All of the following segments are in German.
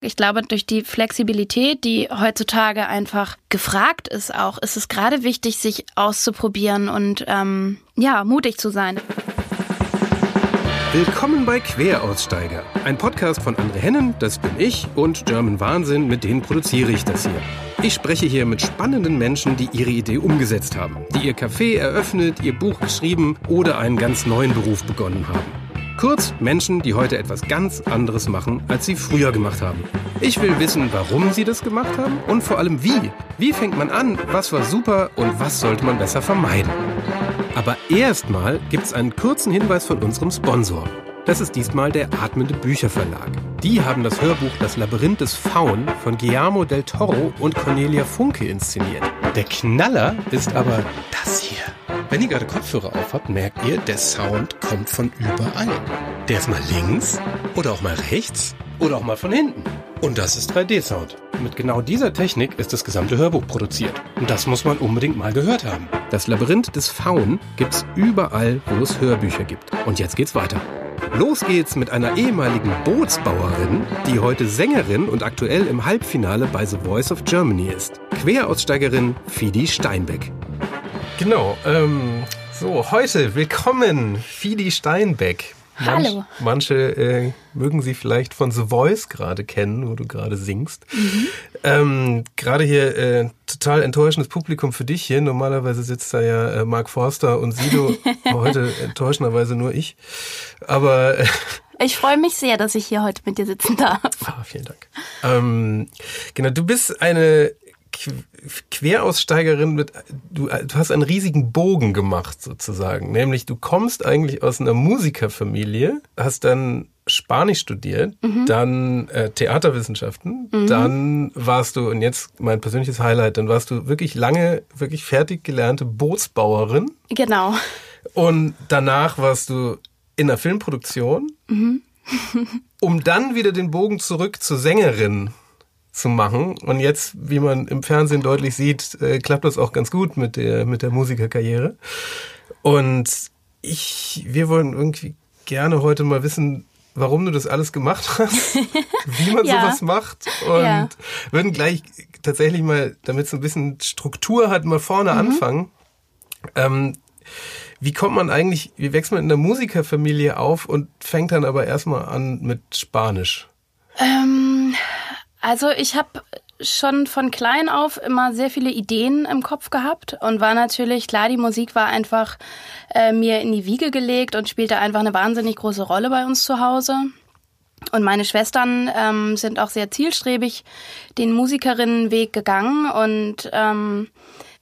Ich glaube, durch die Flexibilität, die heutzutage einfach gefragt ist, auch ist es gerade wichtig, sich auszuprobieren und ähm, ja, mutig zu sein. Willkommen bei Queraussteiger, ein Podcast von André Hennen, das bin ich, und German Wahnsinn, mit denen produziere ich das hier. Ich spreche hier mit spannenden Menschen, die ihre Idee umgesetzt haben, die ihr Café eröffnet, ihr Buch geschrieben oder einen ganz neuen Beruf begonnen haben. Kurz Menschen, die heute etwas ganz anderes machen, als sie früher gemacht haben. Ich will wissen, warum sie das gemacht haben und vor allem wie. Wie fängt man an? Was war super und was sollte man besser vermeiden? Aber erstmal gibt es einen kurzen Hinweis von unserem Sponsor. Das ist diesmal der Atmende Bücherverlag. Die haben das Hörbuch Das Labyrinth des Faun von Guillermo del Toro und Cornelia Funke inszeniert. Der Knaller ist aber das hier. Wenn ihr gerade Kopfhörer auf habt, merkt ihr, der Sound kommt von überall. Der ist mal links oder auch mal rechts oder auch mal von hinten. Und das ist 3D-Sound. Mit genau dieser Technik ist das gesamte Hörbuch produziert. Und das muss man unbedingt mal gehört haben. Das Labyrinth des Faun gibt's überall, wo es Hörbücher gibt. Und jetzt geht's weiter. Los geht's mit einer ehemaligen Bootsbauerin, die heute Sängerin und aktuell im Halbfinale bei The Voice of Germany ist. Queraussteigerin Fidi Steinbeck. Genau, ähm, so, heute willkommen, Fidi Steinbeck. Manch, Hallo. Manche äh, mögen sie vielleicht von The Voice gerade kennen, wo du gerade singst. Mhm. Ähm, gerade hier äh, total enttäuschendes Publikum für dich hier. Normalerweise sitzt da ja äh, Mark Forster und Sido, heute enttäuschenderweise nur ich. Aber äh, Ich freue mich sehr, dass ich hier heute mit dir sitzen darf. ah, vielen Dank. Ähm, genau, du bist eine Queraussteigerin mit, du, du hast einen riesigen Bogen gemacht sozusagen. Nämlich du kommst eigentlich aus einer Musikerfamilie, hast dann Spanisch studiert, dann äh, Theaterwissenschaften, dann warst du, und jetzt mein persönliches Highlight, dann warst du wirklich lange, wirklich fertig gelernte Bootsbauerin Genau. und danach warst du in der Filmproduktion, um dann wieder den Bogen zurück zur Sängerin zu machen. Und jetzt, wie man im Fernsehen deutlich sieht, äh, klappt das auch ganz gut mit der, mit der Musikerkarriere. Und ich, wir wollen irgendwie gerne heute mal wissen, warum du das alles gemacht hast, wie man Ja. sowas macht und Ja. würden gleich tatsächlich mal, damit es ein bisschen Struktur hat, mal vorne Mhm. anfangen. Ähm, wie kommt man eigentlich, wie wächst man in der Musikerfamilie auf und fängt dann aber erstmal an mit Spanisch? Ähm, also ich habe schon von klein auf immer sehr viele Ideen im Kopf gehabt und war natürlich, klar, die Musik war einfach äh, mir in die Wiege gelegt und spielte einfach eine wahnsinnig große Rolle bei uns zu Hause. Und meine Schwestern ähm, sind auch sehr zielstrebig den Musikerinnenweg gegangen und ähm,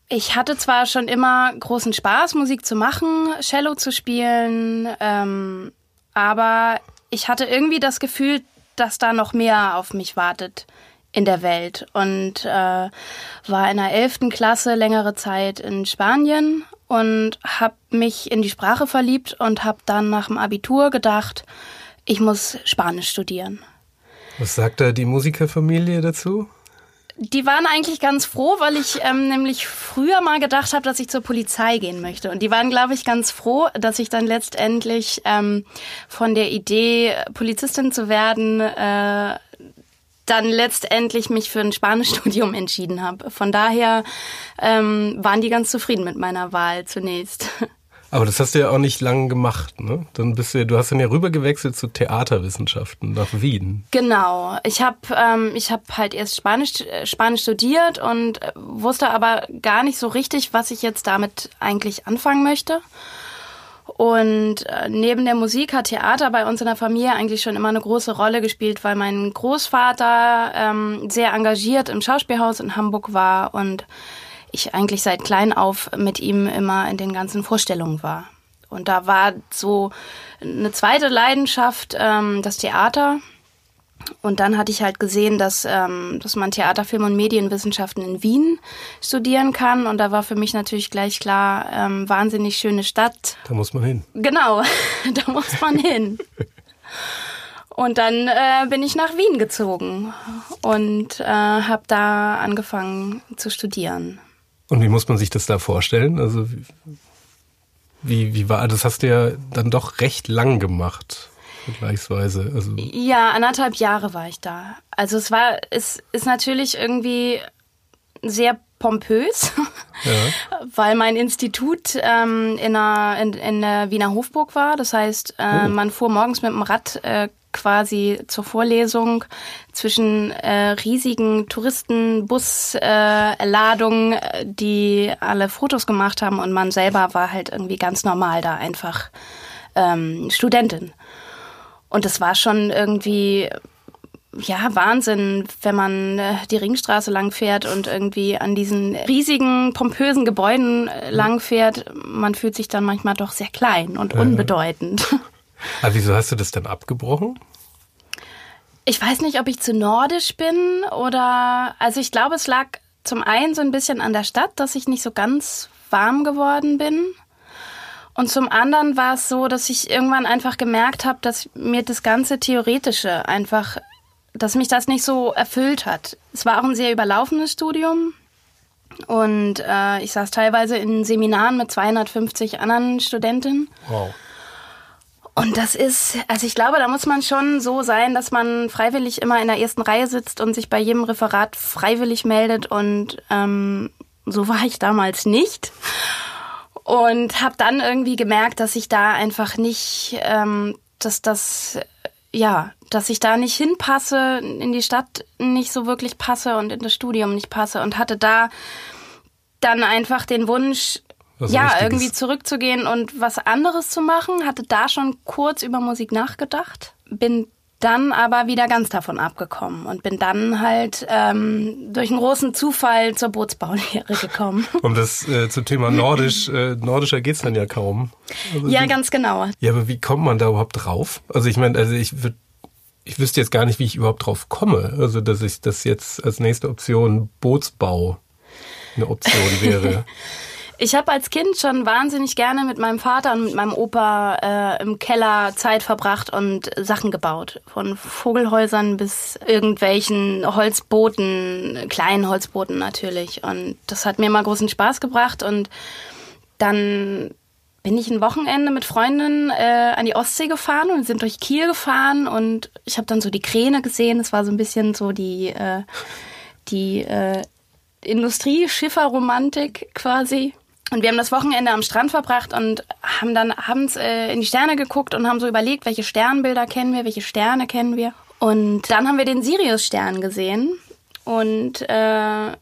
ich hatte zwar schon immer großen Spaß, Musik zu machen, Cello zu spielen, ähm, aber ich hatte irgendwie das Gefühl, dass da noch mehr auf mich wartet in der Welt und äh, war in der 11. Klasse längere Zeit in Spanien und habe mich in die Sprache verliebt und habe dann nach dem Abitur gedacht, ich muss Spanisch studieren. Was sagt da die Musikerfamilie dazu? Die waren eigentlich ganz froh, weil ich ähm, nämlich früher mal gedacht habe, dass ich zur Polizei gehen möchte. Und die waren, glaube ich, ganz froh, dass ich dann letztendlich ähm, von der Idee, Polizistin zu werden, äh, dann letztendlich mich für ein Spanischstudium entschieden habe. Von daher ähm, waren die ganz zufrieden mit meiner Wahl zunächst. Aber das hast du ja auch nicht lange gemacht, ne? Dann bist du, du hast dann ja rübergewechselt zu Theaterwissenschaften nach Wien. Genau. Ich habe ähm, ich hab halt erst Spanisch, äh, Spanisch studiert und äh, wusste aber gar nicht so richtig, was ich jetzt damit eigentlich anfangen möchte. Und äh, neben der Musik hat Theater bei uns in der Familie eigentlich schon immer eine große Rolle gespielt, weil mein Großvater ähm, sehr engagiert im Schauspielhaus in Hamburg war und ich eigentlich seit klein auf mit ihm immer in den ganzen Vorstellungen war. Und da war so eine zweite Leidenschaft ähm, das Theater. Und dann hatte ich halt gesehen, dass, ähm, dass man Theater, Film und Medienwissenschaften in Wien studieren kann. Und da war für mich natürlich gleich klar, ähm, wahnsinnig schöne Stadt. Da muss man hin. Genau, da muss man hin. Und dann äh, bin ich nach Wien gezogen und äh, habe da angefangen zu studieren. Und wie muss man sich das da vorstellen? Also wie, wie war das hast du ja dann doch recht lang gemacht. vergleichsweise. Also ja, anderthalb Jahre war ich da. Also es war, es ist natürlich irgendwie sehr pompös, ja. weil mein Institut ähm, in, einer, in, in der Wiener Hofburg war. Das heißt, äh, oh. man fuhr morgens mit dem Rad äh, quasi zur Vorlesung zwischen äh, riesigen Touristenbusladungen, äh, die alle Fotos gemacht haben und man selber war halt irgendwie ganz normal da einfach ähm, Studentin. Und das war schon irgendwie ja, Wahnsinn, wenn man äh, die Ringstraße lang fährt und irgendwie an diesen riesigen, pompösen Gebäuden äh, lang fährt. Man fühlt sich dann manchmal doch sehr klein und unbedeutend. Aber wieso hast du das dann abgebrochen? Ich weiß nicht, ob ich zu nordisch bin oder, also ich glaube, es lag zum einen so ein bisschen an der Stadt, dass ich nicht so ganz warm geworden bin. Und zum anderen war es so, dass ich irgendwann einfach gemerkt habe, dass mir das ganze Theoretische einfach dass mich das nicht so erfüllt hat. Es war auch ein sehr überlaufenes Studium. Und äh, ich saß teilweise in Seminaren mit 250 anderen Studentinnen. Wow. Und das ist, also ich glaube, da muss man schon so sein, dass man freiwillig immer in der ersten Reihe sitzt und sich bei jedem Referat freiwillig meldet. Und ähm, so war ich damals nicht. Und habe dann irgendwie gemerkt, dass ich da einfach nicht, ähm, dass das ja, dass ich da nicht hinpasse, in die Stadt nicht so wirklich passe und in das Studium nicht passe und hatte da dann einfach den Wunsch, was ja, Richtiges. irgendwie zurückzugehen und was anderes zu machen. Hatte da schon kurz über Musik nachgedacht. Bin dann aber wieder ganz davon abgekommen und bin dann halt ähm, durch einen großen Zufall zur Bootsbaulehre gekommen. um das äh, zum Thema Nordisch, äh, nordischer geht's dann ja kaum. Also ja, ganz genau. Ja, aber wie kommt man da überhaupt drauf? Also ich meine, also ich würde ich wüsste jetzt gar nicht, wie ich überhaupt drauf komme. Also, dass ich das jetzt als nächste Option Bootsbau eine Option wäre. Ich habe als Kind schon wahnsinnig gerne mit meinem Vater und mit meinem Opa äh, im Keller Zeit verbracht und Sachen gebaut. Von Vogelhäusern bis irgendwelchen Holzbooten, kleinen Holzbooten natürlich. Und das hat mir immer großen Spaß gebracht. Und dann bin ich ein Wochenende mit Freundinnen äh, an die Ostsee gefahren und sind durch Kiel gefahren und ich habe dann so die Kräne gesehen. Es war so ein bisschen so die, äh, die äh, Industrieschifferromantik quasi. Und wir haben das Wochenende am Strand verbracht und haben dann abends äh, in die Sterne geguckt und haben so überlegt, welche Sternbilder kennen wir, welche Sterne kennen wir. Und dann haben wir den Sirius-Stern gesehen. Und äh,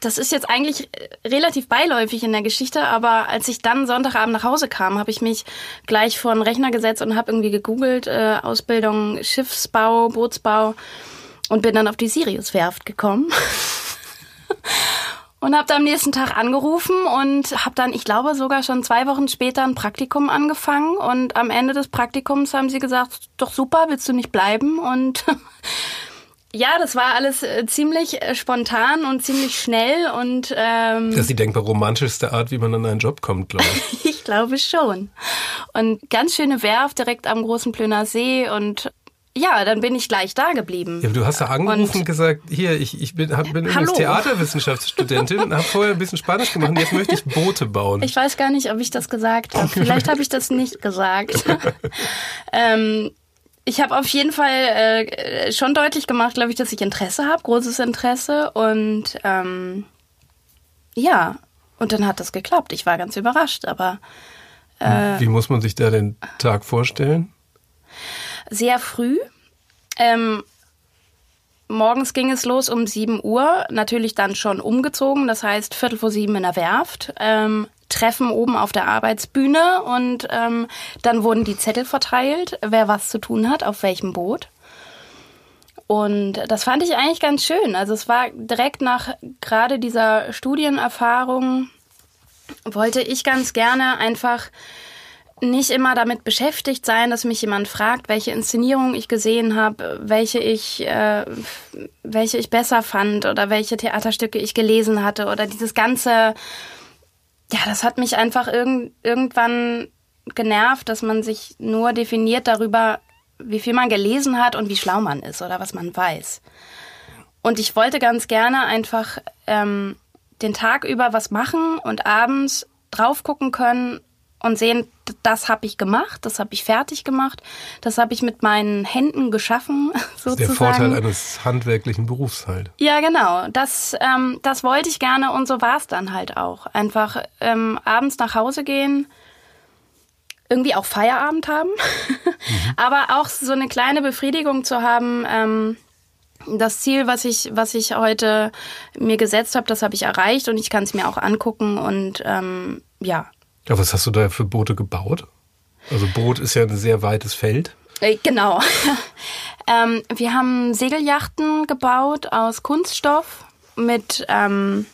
das ist jetzt eigentlich relativ beiläufig in der Geschichte, aber als ich dann Sonntagabend nach Hause kam, habe ich mich gleich vor den Rechner gesetzt und habe irgendwie gegoogelt, äh, Ausbildung Schiffsbau, Bootsbau und bin dann auf die Sirius-Werft gekommen. und habe am nächsten Tag angerufen und habe dann, ich glaube, sogar schon zwei Wochen später ein Praktikum angefangen. Und am Ende des Praktikums haben sie gesagt, doch super, willst du nicht bleiben? Und ja, das war alles äh, ziemlich äh, spontan und ziemlich schnell und ähm, das ist die denkbar romantischste Art, wie man an einen Job kommt, glaube ich. ich glaube schon. Und ganz schöne Werft direkt am großen Plöner See und ja, dann bin ich gleich da geblieben. Ja, du hast ja angerufen und gesagt, hier, ich, ich bin, hab, bin übrigens Theaterwissenschaftsstudentin und habe vorher ein bisschen Spanisch gemacht und jetzt möchte ich Boote bauen. Ich weiß gar nicht, ob ich das gesagt habe. Vielleicht habe ich das nicht gesagt. ähm, ich habe auf jeden Fall äh, schon deutlich gemacht, glaube ich, dass ich Interesse habe, großes Interesse und ähm, ja, und dann hat das geklappt. Ich war ganz überrascht, aber äh, wie muss man sich da den Tag vorstellen? Sehr früh. Ähm, morgens ging es los um 7 Uhr, natürlich dann schon umgezogen, das heißt Viertel vor sieben in der Werft. Ähm, Treffen oben auf der Arbeitsbühne und ähm, dann wurden die Zettel verteilt, wer was zu tun hat, auf welchem Boot. Und das fand ich eigentlich ganz schön. Also es war direkt nach gerade dieser Studienerfahrung, wollte ich ganz gerne einfach nicht immer damit beschäftigt sein, dass mich jemand fragt, welche Inszenierung ich gesehen habe, welche ich, äh, welche ich besser fand oder welche Theaterstücke ich gelesen hatte oder dieses ganze, ja, das hat mich einfach irg irgendwann genervt, dass man sich nur definiert darüber, wie viel man gelesen hat und wie schlau man ist oder was man weiß. Und ich wollte ganz gerne einfach ähm, den Tag über was machen und abends drauf gucken können und sehen, das habe ich gemacht, das habe ich fertig gemacht, das habe ich mit meinen Händen geschaffen, sozusagen. Der Vorteil eines handwerklichen Berufs halt. Ja, genau. Das, ähm, das wollte ich gerne und so war es dann halt auch. Einfach ähm, abends nach Hause gehen, irgendwie auch Feierabend haben, mhm. aber auch so eine kleine Befriedigung zu haben. Ähm, das Ziel, was ich, was ich heute mir gesetzt habe, das habe ich erreicht und ich kann es mir auch angucken und ähm, ja. Ja, was hast du da für Boote gebaut? Also Boot ist ja ein sehr weites Feld. Äh, genau. ähm, wir haben Segeljachten gebaut aus Kunststoff mit ähm,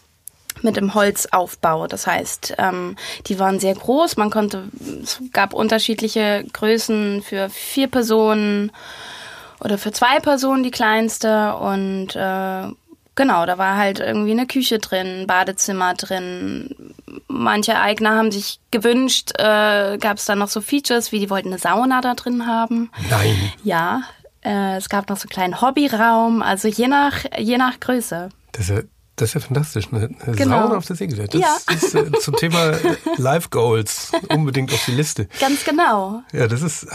mit dem Holzaufbau. Das heißt, ähm, die waren sehr groß. Man konnte, es gab unterschiedliche Größen für vier Personen oder für zwei Personen die kleinste und äh, genau, da war halt irgendwie eine Küche drin, Badezimmer drin. Manche Eigner haben sich gewünscht, äh, gab es dann noch so Features, wie die wollten eine Sauna da drin haben. Nein. Ja, äh, es gab noch so einen kleinen Hobbyraum, also je nach, je nach Größe. Das ist ja, das ist ja fantastisch. Eine, eine genau. Sauna auf der Segel. Das ja. ist äh, zum Thema Life Goals unbedingt auf die Liste. Ganz genau. Ja, das ist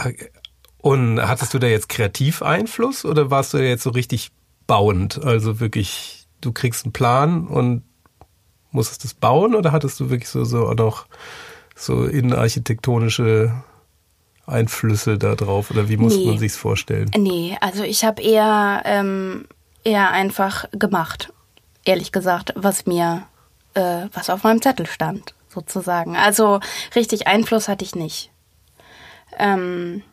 und hattest du da jetzt Kreativeinfluss oder warst du da jetzt so richtig bauend? Also wirklich, du kriegst einen Plan und musstest es bauen oder hattest du wirklich so, so auch noch so innenarchitektonische Einflüsse da drauf oder wie muss nee. man sich's vorstellen? Nee, also ich habe eher, ähm, eher einfach gemacht, ehrlich gesagt, was mir, äh, was auf meinem Zettel stand, sozusagen. Also richtig Einfluss hatte ich nicht. Ähm,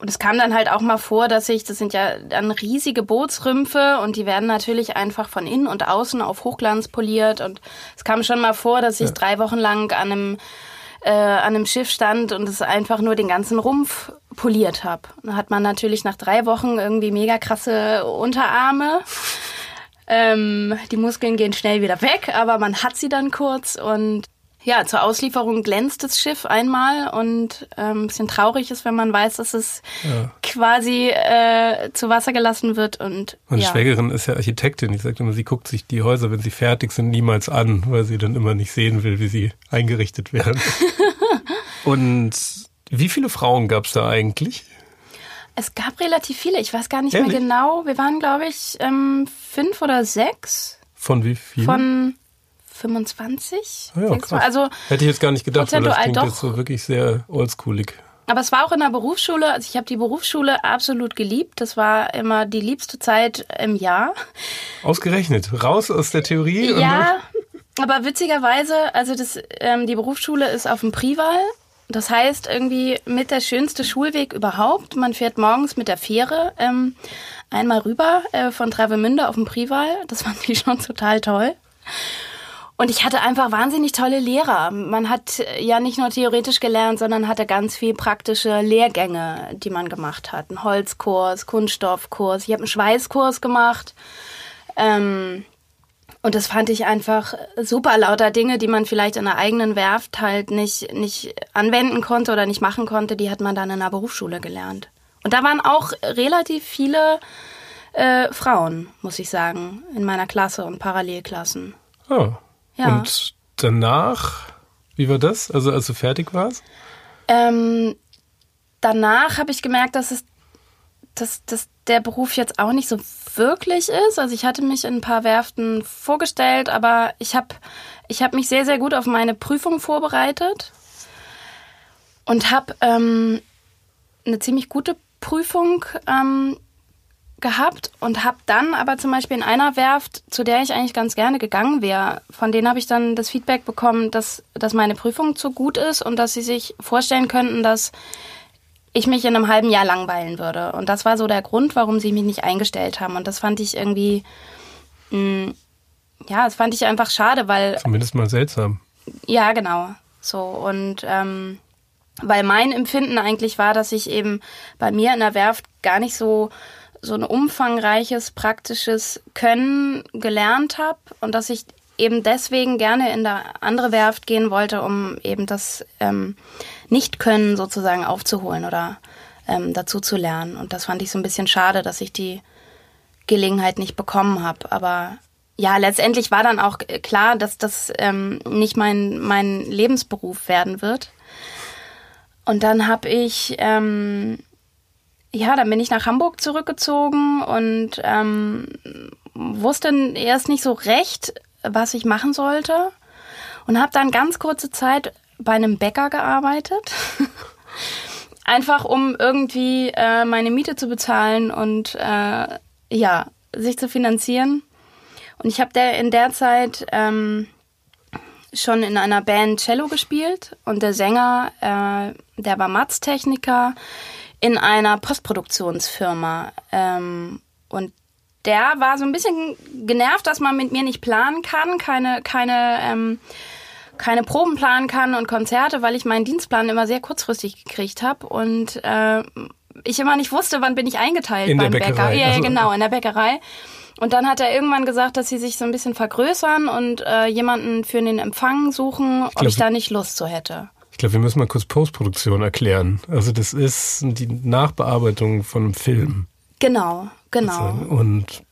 und es kam dann halt auch mal vor, dass ich, das sind ja dann riesige Bootsrümpfe und die werden natürlich einfach von innen und außen auf Hochglanz poliert. Und es kam schon mal vor, dass ich ja. drei Wochen lang an einem, äh, an einem Schiff stand und es einfach nur den ganzen Rumpf poliert habe. Da hat man natürlich nach drei Wochen irgendwie mega krasse Unterarme. Ähm, die Muskeln gehen schnell wieder weg, aber man hat sie dann kurz und ja, zur Auslieferung glänzt das Schiff einmal und äh, ein bisschen traurig ist, wenn man weiß, dass es ja. quasi äh, zu Wasser gelassen wird. Und meine ja. Schwägerin ist ja Architektin. Ich sagte immer, sie guckt sich die Häuser, wenn sie fertig sind, niemals an, weil sie dann immer nicht sehen will, wie sie eingerichtet werden. und wie viele Frauen gab es da eigentlich? Es gab relativ viele. Ich weiß gar nicht Ehrlich? mehr genau. Wir waren, glaube ich, ähm, fünf oder sechs. Von wie vielen? Von 25. Ah ja, krass. Also Hätte ich jetzt gar nicht gedacht, weil das klingt doch. jetzt so wirklich sehr oldschoolig. Aber es war auch in der Berufsschule. Also ich habe die Berufsschule absolut geliebt. Das war immer die liebste Zeit im Jahr. Ausgerechnet. Raus aus der Theorie. Ja, aber witzigerweise, also das, ähm, die Berufsschule ist auf dem Prival. Das heißt irgendwie mit der schönste Schulweg überhaupt. Man fährt morgens mit der Fähre ähm, einmal rüber äh, von Travemünde auf dem Prival. Das fand ich schon total toll. Und ich hatte einfach wahnsinnig tolle Lehrer. Man hat ja nicht nur theoretisch gelernt, sondern hatte ganz viel praktische Lehrgänge, die man gemacht hat. Ein Holzkurs, Kunststoffkurs. Ich habe einen Schweißkurs gemacht. Ähm, und das fand ich einfach super lauter Dinge, die man vielleicht in der eigenen Werft halt nicht, nicht anwenden konnte oder nicht machen konnte, die hat man dann in der Berufsschule gelernt. Und da waren auch relativ viele äh, Frauen, muss ich sagen, in meiner Klasse und Parallelklassen. Oh. Ja. Und danach, wie war das? Also als du fertig warst? Ähm, danach habe ich gemerkt, dass es dass, dass der Beruf jetzt auch nicht so wirklich ist. Also ich hatte mich in ein paar Werften vorgestellt, aber ich habe ich hab mich sehr, sehr gut auf meine Prüfung vorbereitet und habe ähm, eine ziemlich gute Prüfung ähm, gehabt und habe dann aber zum Beispiel in einer Werft, zu der ich eigentlich ganz gerne gegangen wäre, von denen habe ich dann das Feedback bekommen, dass, dass meine Prüfung zu gut ist und dass sie sich vorstellen könnten, dass ich mich in einem halben Jahr langweilen würde. Und das war so der Grund, warum sie mich nicht eingestellt haben. Und das fand ich irgendwie, mh, mm, ja, das fand ich einfach schade, weil. Zumindest mal seltsam. Ja, genau. So und ähm, weil mein Empfinden eigentlich war, dass ich eben bei mir in der Werft gar nicht so so ein umfangreiches praktisches Können gelernt habe und dass ich eben deswegen gerne in der andere Werft gehen wollte, um eben das ähm, Nicht-Können sozusagen aufzuholen oder ähm, dazu zu lernen. Und das fand ich so ein bisschen schade, dass ich die Gelegenheit nicht bekommen habe. Aber ja, letztendlich war dann auch klar, dass das ähm, nicht mein, mein Lebensberuf werden wird. Und dann habe ich, ähm, ja, dann bin ich nach Hamburg zurückgezogen und ähm, wusste erst nicht so recht, was ich machen sollte. Und habe dann ganz kurze Zeit bei einem Bäcker gearbeitet. Einfach um irgendwie äh, meine Miete zu bezahlen und äh, ja, sich zu finanzieren. Und ich habe der in der Zeit ähm, schon in einer Band Cello gespielt und der Sänger, äh, der war Matz-Techniker in einer Postproduktionsfirma. Ähm, und der war so ein bisschen genervt, dass man mit mir nicht planen kann, keine, keine, ähm, keine Proben planen kann und Konzerte, weil ich meinen Dienstplan immer sehr kurzfristig gekriegt habe und äh, ich immer nicht wusste, wann bin ich eingeteilt in beim der Bäckerei. Bäcker. Ja, Also- genau, in der Bäckerei. Und dann hat er irgendwann gesagt, dass sie sich so ein bisschen vergrößern und äh, jemanden für den Empfang suchen, ob glaub, ich da nicht Lust zu hätte. Ich glaube, wir müssen mal kurz Postproduktion erklären. Also das ist die Nachbearbeitung von einem Film. Genau, genau. Und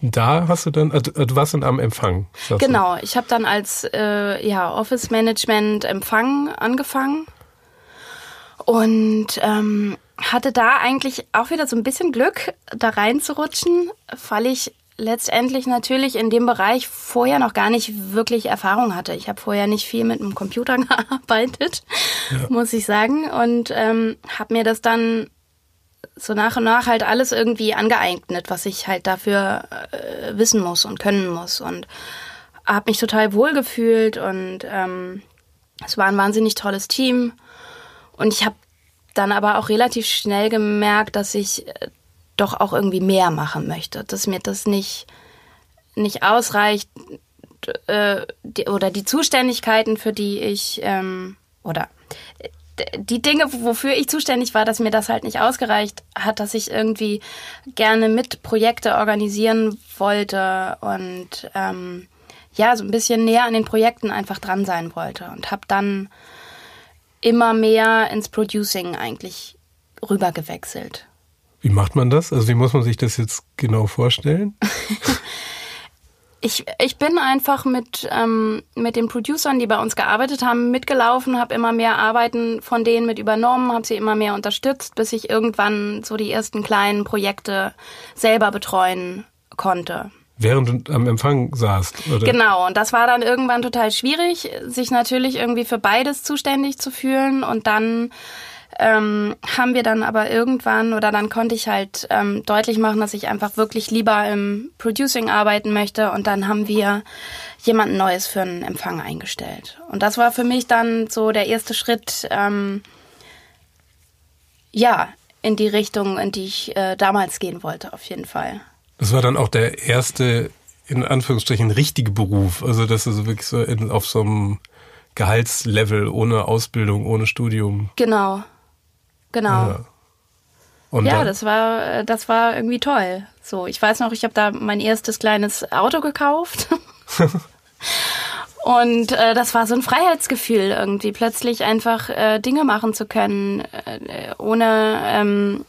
da hast du dann, also du warst dann am Empfang. sagst du? Genau, ich habe dann als äh, ja, Office Management Empfang angefangen und ähm, hatte da eigentlich auch wieder so ein bisschen Glück, da reinzurutschen, weil ich letztendlich natürlich in dem Bereich vorher noch gar nicht wirklich Erfahrung hatte. Ich habe vorher nicht viel mit dem Computer gearbeitet, muss ich sagen, und ähm, habe mir das dann so nach und nach halt alles irgendwie angeeignet, was ich halt dafür äh, wissen muss und können muss. Und habe mich total wohl gefühlt und ähm, es war ein wahnsinnig tolles Team. Und ich habe dann aber auch relativ schnell gemerkt, dass ich äh, doch auch irgendwie mehr machen möchte, dass mir das nicht nicht ausreicht äh, die, oder die Zuständigkeiten, für die ich ähm, oder die Dinge, wofür ich zuständig war, dass mir das halt nicht ausgereicht hat, dass ich irgendwie gerne mit Projekte organisieren wollte und ähm, ja, so ein bisschen näher an den Projekten einfach dran sein wollte und habe dann immer mehr ins Producing eigentlich rübergewechselt. Wie macht man das? Also wie muss man sich das jetzt genau vorstellen? Ich, ich bin einfach mit, ähm, mit den Producern, die bei uns gearbeitet haben, mitgelaufen, habe immer mehr Arbeiten von denen mit übernommen, habe sie immer mehr unterstützt, bis ich irgendwann so die ersten kleinen Projekte selber betreuen konnte. Während du am Empfang saßt, oder? Genau, und das war dann irgendwann total schwierig, sich natürlich irgendwie für beides zuständig zu fühlen. Und dann ähm, haben wir dann aber irgendwann, oder dann konnte ich halt ähm, deutlich machen, dass ich einfach wirklich lieber im Producing arbeiten möchte. Und dann haben wir jemanden Neues für einen Empfang eingestellt. Und das war für mich dann so der erste Schritt, ähm, ja, in die Richtung, in die ich äh, damals gehen wollte, auf jeden Fall. Das war dann auch der erste, in Anführungsstrichen, richtige Beruf. Also das ist wirklich so in, auf so einem Gehaltslevel, ohne Ausbildung, ohne Studium. Genau. Genau. Ja. Und Ja, dann- das war, äh, das war irgendwie toll. So, ich weiß noch, ich habe da mein erstes kleines Auto gekauft. Und äh, das war so ein Freiheitsgefühl, irgendwie plötzlich einfach äh, Dinge machen zu können, äh, ohne ähm,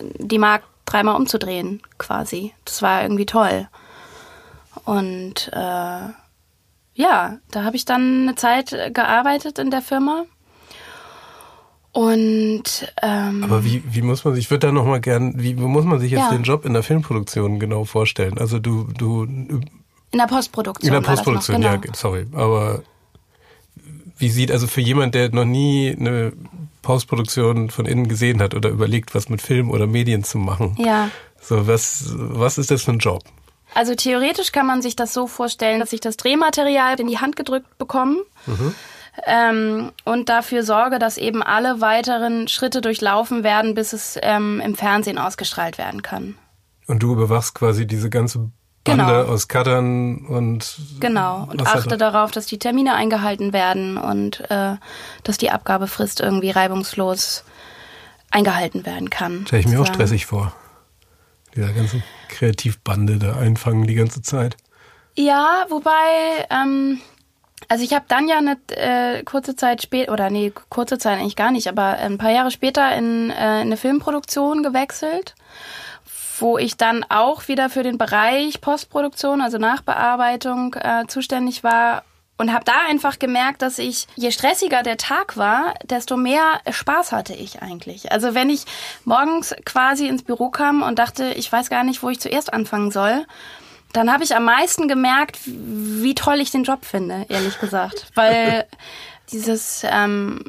die Mark dreimal umzudrehen, quasi. Das war irgendwie toll. Und äh, ja, da habe ich dann eine Zeit gearbeitet in der Firma. Und ähm, Aber wie, wie muss man sich, ich würde da nochmal gern, wie muss man sich jetzt Ja. den Job in der Filmproduktion genau vorstellen? Also du, du, in der Postproduktion. in der das noch, Postproduktion, genau. ja, sorry, aber wie sieht, also für jemand, der noch nie eine Postproduktion von innen gesehen hat oder überlegt, was mit Film oder Medien zu machen, Ja. so was, was ist das für ein Job? Also theoretisch kann man sich das so vorstellen, dass ich das Drehmaterial in die Hand gedrückt bekomme ähm, und dafür sorge, dass eben alle weiteren Schritte durchlaufen werden, bis es ähm, im Fernsehen ausgestrahlt werden kann. Und du überwachst quasi diese ganze Bande Genau. aus Cuttern und Genau. Und achte darauf, dass die Termine eingehalten werden und äh, dass die Abgabefrist irgendwie reibungslos eingehalten werden kann. Stelle ich mir auch stressig vor. Dieser ganze Kreativbande da einfangen die ganze Zeit. Ja, wobei, ähm, also ich habe dann ja eine äh, kurze Zeit später, oder nee, kurze Zeit eigentlich gar nicht, aber ein paar Jahre später in, äh, in eine Filmproduktion gewechselt, wo ich dann auch wieder für den Bereich Postproduktion, also Nachbearbeitung, äh, zuständig war und habe da einfach gemerkt, dass ich, je stressiger der Tag war, desto mehr Spaß hatte ich eigentlich. Also wenn ich morgens quasi ins Büro kam und dachte, ich weiß gar nicht, wo ich zuerst anfangen soll, dann habe ich am meisten gemerkt, wie toll ich den Job finde, ehrlich gesagt. Weil dieses ähm,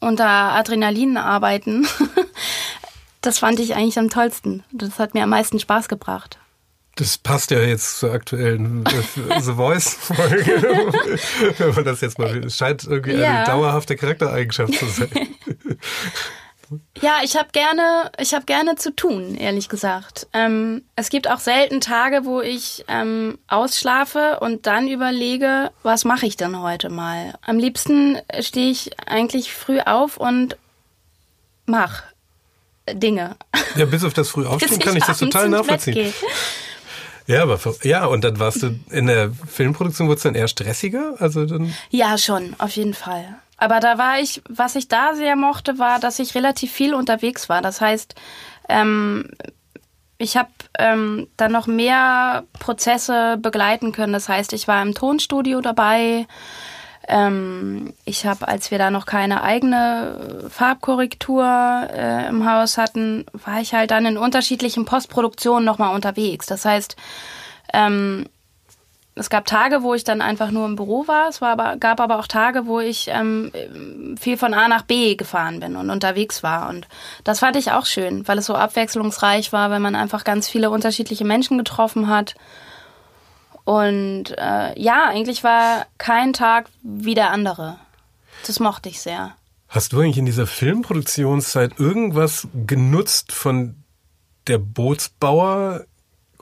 unter Adrenalin arbeiten, das fand ich eigentlich am tollsten. Das hat mir am meisten Spaß gebracht. Das passt ja jetzt zur aktuellen The Voice-Folge. Wenn man das jetzt mal, es scheint irgendwie ja. eine dauerhafte Charaktereigenschaft zu sein. Ja, ich habe gerne, ich habe gerne zu tun, ehrlich gesagt. Ähm, es gibt auch selten Tage, wo ich ähm, ausschlafe und dann überlege, was mache ich denn heute mal. Am liebsten stehe ich eigentlich früh auf und mach Dinge. Ja, bis auf das früh aufstehen kann ich das total nachvollziehen. Ja, aber ja, und dann warst du in der Filmproduktion, wurde es dann eher stressiger? Also dann Ja, schon, auf jeden Fall. Aber da war ich, was ich da sehr mochte, war, dass ich relativ viel unterwegs war. Das heißt, ähm, ich habe ähm, dann noch mehr Prozesse begleiten können. Das heißt, ich war im Tonstudio dabei. Ähm, ich habe, als wir da noch keine eigene Farbkorrektur äh, im Haus hatten, war ich halt dann in unterschiedlichen Postproduktionen nochmal unterwegs. Das heißt, ähm, es gab Tage, wo ich dann einfach nur im Büro war. Es war aber, gab aber auch Tage, wo ich ähm, viel von A nach B gefahren bin und unterwegs war. Und das fand ich auch schön, weil es so abwechslungsreich war, weil man einfach ganz viele unterschiedliche Menschen getroffen hat. Und äh, ja, eigentlich war kein Tag wie der andere. Das mochte ich sehr. Hast du eigentlich in dieser Filmproduktionszeit irgendwas genutzt von der Bootsbauer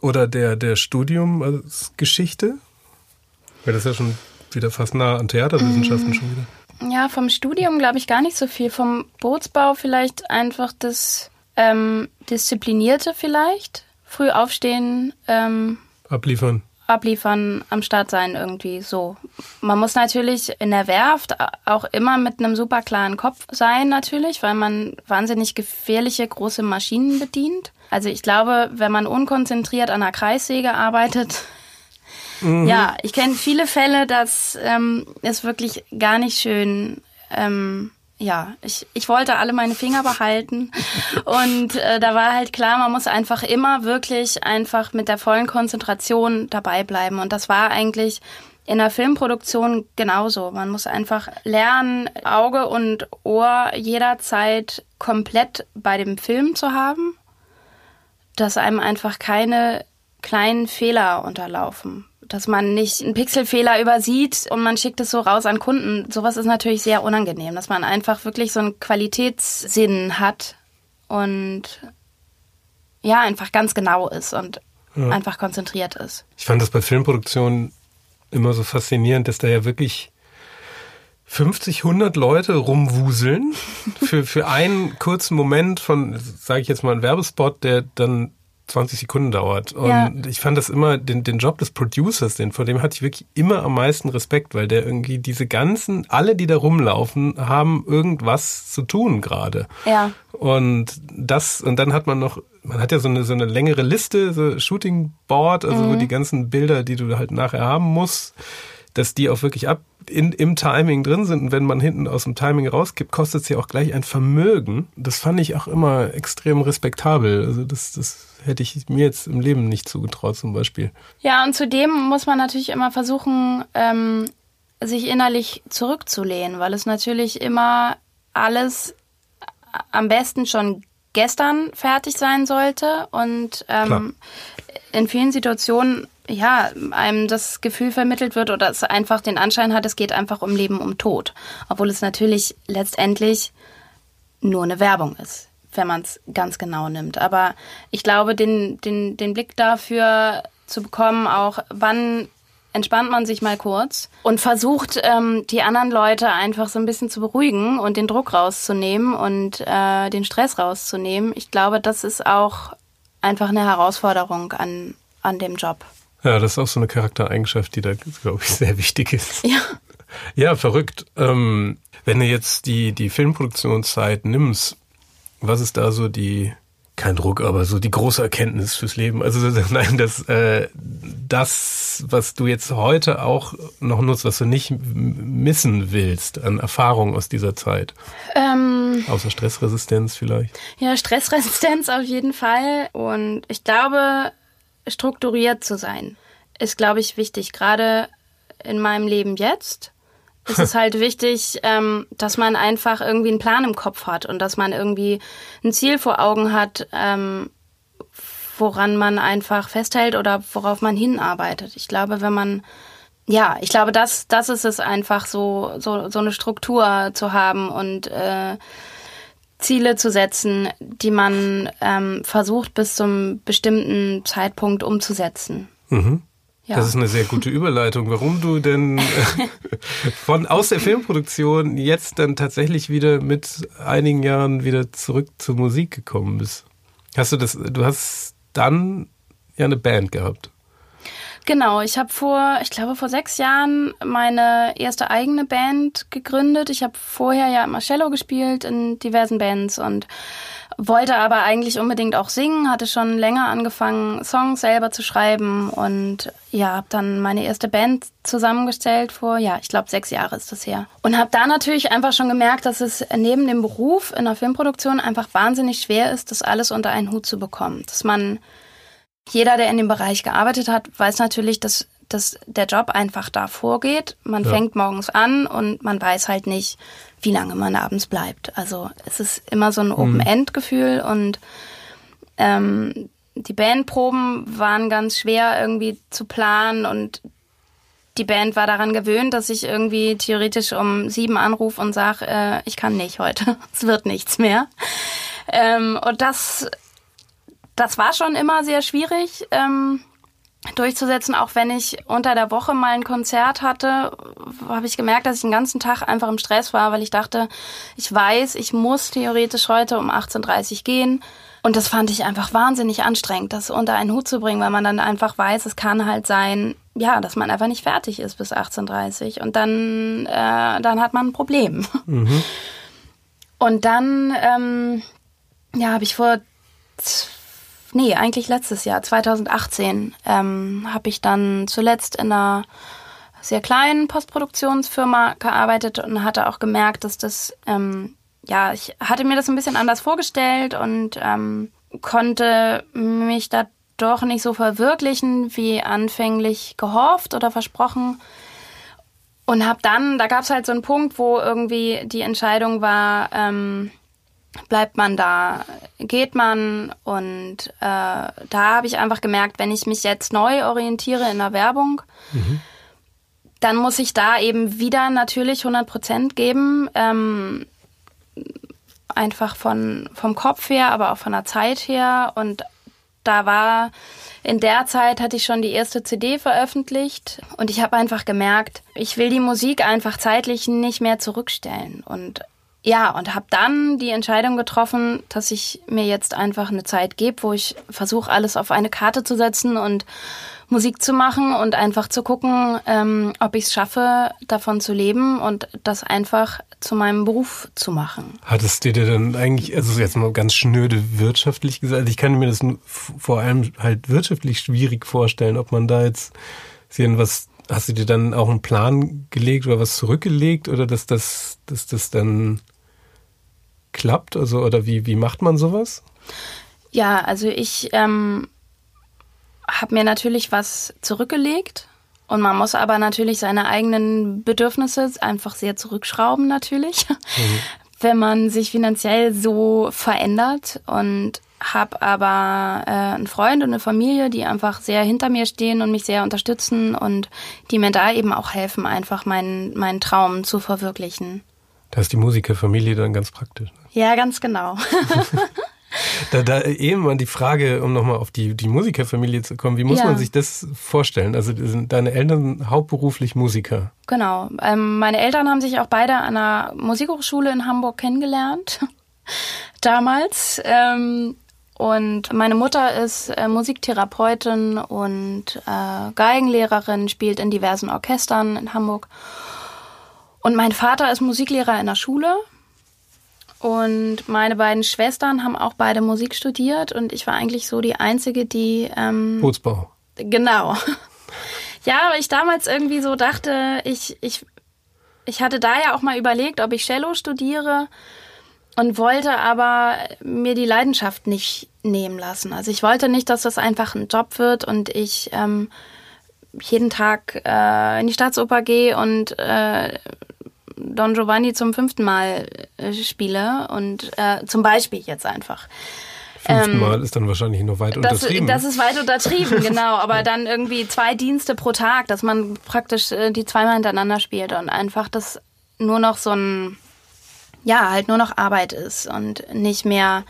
oder der, der Studiumgeschichte? Weil das ist ja schon wieder fast nah an Theaterwissenschaften mm. schon wieder. Ja, vom Studium glaube ich gar nicht so viel. Vom Bootsbau vielleicht einfach das ähm, Disziplinierte vielleicht. Früh aufstehen. Ähm, Abliefern abliefern, am Start sein irgendwie so. Man muss natürlich in der Werft auch immer mit einem super klaren Kopf sein natürlich, weil man wahnsinnig gefährliche große Maschinen bedient. Also ich glaube, wenn man unkonzentriert an einer Kreissäge arbeitet, mhm. ja, ich kenne viele Fälle, dass ähm, es wirklich gar nicht schön ähm, ja, ich, ich wollte alle meine Finger behalten. Und äh, da war halt klar, man muss einfach immer wirklich einfach mit der vollen Konzentration dabei bleiben. Und das war eigentlich in der Filmproduktion genauso. Man muss einfach lernen, Auge und Ohr jederzeit komplett bei dem Film zu haben, dass einem einfach keine kleinen Fehler unterlaufen dass man nicht einen Pixelfehler übersieht und man schickt es so raus an Kunden. Sowas ist natürlich sehr unangenehm, dass man einfach wirklich so einen Qualitätssinn hat und ja, einfach ganz genau ist und ja. einfach konzentriert ist. Ich fand das bei Filmproduktionen immer so faszinierend, dass da ja wirklich 50, 100 Leute rumwuseln für, für einen kurzen Moment von, sage ich jetzt mal, einen Werbespot, der dann 20 Sekunden dauert. Und ja. ich fand das immer, den, den Job des Producers, den, vor dem hatte ich wirklich immer am meisten Respekt, weil der irgendwie diese ganzen, alle, die da rumlaufen, haben irgendwas zu tun gerade. Ja. Und das, und dann hat man noch, man hat ja so eine, so eine längere Liste, so Shooting Board, also mhm. wo die ganzen Bilder, die du halt nachher haben musst, dass die auch wirklich ab in, im Timing drin sind. Und wenn man hinten aus dem Timing rauskippt, kostet es ja auch gleich ein Vermögen. Das fand ich auch immer extrem respektabel. Also das, das hätte ich mir jetzt im Leben nicht zugetraut zum Beispiel. Ja, und zudem muss man natürlich immer versuchen, ähm, sich innerlich zurückzulehnen, weil es natürlich immer alles am besten schon gestern fertig sein sollte und ähm, in vielen Situationen ja, einem das Gefühl vermittelt wird oder es einfach den Anschein hat, es geht einfach um Leben, um Tod. Obwohl es natürlich letztendlich nur eine Werbung ist, wenn man es ganz genau nimmt. Aber ich glaube, den, den, den Blick dafür zu bekommen, auch wann entspannt man sich mal kurz und versucht, ähm, die anderen Leute einfach so ein bisschen zu beruhigen und den Druck rauszunehmen und äh, den Stress rauszunehmen. Ich glaube, das ist auch einfach eine Herausforderung an, an dem Job. Ja, das ist auch so eine Charaktereigenschaft, die da, glaube ich, sehr wichtig ist. Ja. Ja, verrückt. Ähm, wenn du jetzt die, die Filmproduktionszeit nimmst, was ist da so die kein Druck, aber so die große Erkenntnis fürs Leben. Also nein, das, äh, das, was du jetzt heute auch noch nutzt, was du nicht missen willst an Erfahrung aus dieser Zeit. Ähm, Außer Stressresistenz vielleicht. Ja, Stressresistenz auf jeden Fall. Und ich glaube, strukturiert zu sein, ist, glaube ich, wichtig. Gerade in meinem Leben jetzt ist es halt wichtig, ähm, dass man einfach irgendwie einen Plan im Kopf hat und dass man irgendwie ein Ziel vor Augen hat, ähm, woran man einfach festhält oder worauf man hinarbeitet. Ich glaube, wenn man ja, ich glaube, das, das ist es einfach, so, so, so eine Struktur zu haben und äh, Ziele zu setzen, die man ähm, versucht bis zum bestimmten Zeitpunkt umzusetzen. Mhm. Ja. Das ist eine sehr gute Überleitung, warum du denn von aus der Filmproduktion jetzt dann tatsächlich wieder mit einigen Jahren wieder zurück zur Musik gekommen bist. Hast du das, du hast dann ja eine Band gehabt. Genau, ich habe vor, ich glaube vor sechs Jahren meine erste eigene Band gegründet. Ich habe vorher ja immer Cello gespielt in diversen Bands und wollte aber eigentlich unbedingt auch singen, hatte schon länger angefangen, Songs selber zu schreiben und ja, habe dann meine erste Band zusammengestellt vor, ja, ich glaube sechs Jahre ist das her. Und habe da natürlich einfach schon gemerkt, dass es neben dem Beruf in der Filmproduktion einfach wahnsinnig schwer ist, das alles unter einen Hut zu bekommen. Dass man, jeder, der in dem Bereich gearbeitet hat, weiß natürlich, dass dass der Job einfach da vorgeht. Man ja. fängt morgens an und man weiß halt nicht, wie lange man abends bleibt. Also es ist immer so ein mhm. Open-End-Gefühl und ähm, die Bandproben waren ganz schwer irgendwie zu planen und die Band war daran gewöhnt, dass ich irgendwie theoretisch um sieben anrufe und sage, äh, ich kann nicht heute, es wird nichts mehr. Ähm, und das, das war schon immer sehr schwierig. Ähm, durchzusetzen, auch wenn ich unter der Woche mal ein Konzert hatte, habe ich gemerkt, dass ich den ganzen Tag einfach im Stress war, weil ich dachte, ich weiß, ich muss theoretisch heute um 18.30 Uhr gehen. Und das fand ich einfach wahnsinnig anstrengend, das unter einen Hut zu bringen, weil man dann einfach weiß, es kann halt sein, ja, dass man einfach nicht fertig ist bis 18.30 Uhr. Und dann, äh, dann hat man ein Problem. Mhm. Und dann, ähm, ja, habe ich vor nee, eigentlich letztes Jahr, 2018, ähm, habe ich dann zuletzt in einer sehr kleinen Postproduktionsfirma gearbeitet und hatte auch gemerkt, dass das, ähm, ja, ich hatte mir das ein bisschen anders vorgestellt und ähm, konnte mich da doch nicht so verwirklichen, wie anfänglich gehofft oder versprochen. Und habe dann, da gab es halt so einen Punkt, wo irgendwie die Entscheidung war, ähm, bleibt man da, geht man und äh, da habe ich einfach gemerkt, wenn ich mich jetzt neu orientiere in der Werbung, mhm. dann muss ich da eben wieder natürlich 100 Prozent geben, ähm, einfach von vom Kopf her, aber auch von der Zeit her und da war in der Zeit hatte ich schon die erste CD veröffentlicht und ich habe einfach gemerkt, ich will die Musik einfach zeitlich nicht mehr zurückstellen und ja, und habe dann die Entscheidung getroffen, dass ich mir jetzt einfach eine Zeit gebe, wo ich versuche, alles auf eine Karte zu setzen und Musik zu machen und einfach zu gucken, ähm, ob ich es schaffe, davon zu leben und das einfach zu meinem Beruf zu machen. Hattest du dir dann eigentlich, also jetzt mal ganz schnöde wirtschaftlich gesagt, ich kann mir das vor allem halt wirtschaftlich schwierig vorstellen, ob man da jetzt was hast du dir dann auch einen Plan gelegt oder was zurückgelegt oder dass das, dass das dann klappt? Also, oder wie, wie macht man sowas? Ja, also ich ähm, habe mir natürlich was zurückgelegt. Und man muss aber natürlich seine eigenen Bedürfnisse einfach sehr zurückschrauben, natürlich, mhm. wenn man sich finanziell so verändert. Und habe aber äh, einen Freund und eine Familie, die einfach sehr hinter mir stehen und mich sehr unterstützen und die mir da eben auch helfen, einfach meinen, meinen Traum zu verwirklichen. Da ist die Musikerfamilie dann ganz praktisch. Ne? Ja, ganz genau. da, da eben an die Frage, um nochmal auf die, die Musikerfamilie zu kommen, wie muss ja. man sich das vorstellen? Also sind deine Eltern hauptberuflich Musiker? Genau. Ähm, meine Eltern haben sich auch beide an einer Musikhochschule in Hamburg kennengelernt. Damals. Ähm, und meine Mutter ist äh, Musiktherapeutin und äh, Geigenlehrerin, spielt in diversen Orchestern in Hamburg. Und mein Vater ist Musiklehrer in der Schule Und meine beiden Schwestern haben auch beide Musik studiert und ich war eigentlich so die Einzige, die... Ähm, Bootsbau. Genau. Ja, weil ich damals irgendwie so dachte, ich, ich, ich hatte da ja auch mal überlegt, ob ich Cello studiere und wollte aber mir die Leidenschaft nicht nehmen lassen. Also ich wollte nicht, dass das einfach ein Job wird und ich ähm, jeden Tag äh, in die Staatsoper gehe und äh, Don Giovanni zum fünften Mal äh, spiele und äh, zum Beispiel jetzt einfach. Fünfmal ähm, ist dann wahrscheinlich noch weit das, untertrieben. Das ist weit untertrieben, genau. Aber dann irgendwie zwei Dienste pro Tag, dass man praktisch äh, die zweimal hintereinander spielt und einfach das nur noch so ein, ja, halt nur noch Arbeit ist und nicht mehr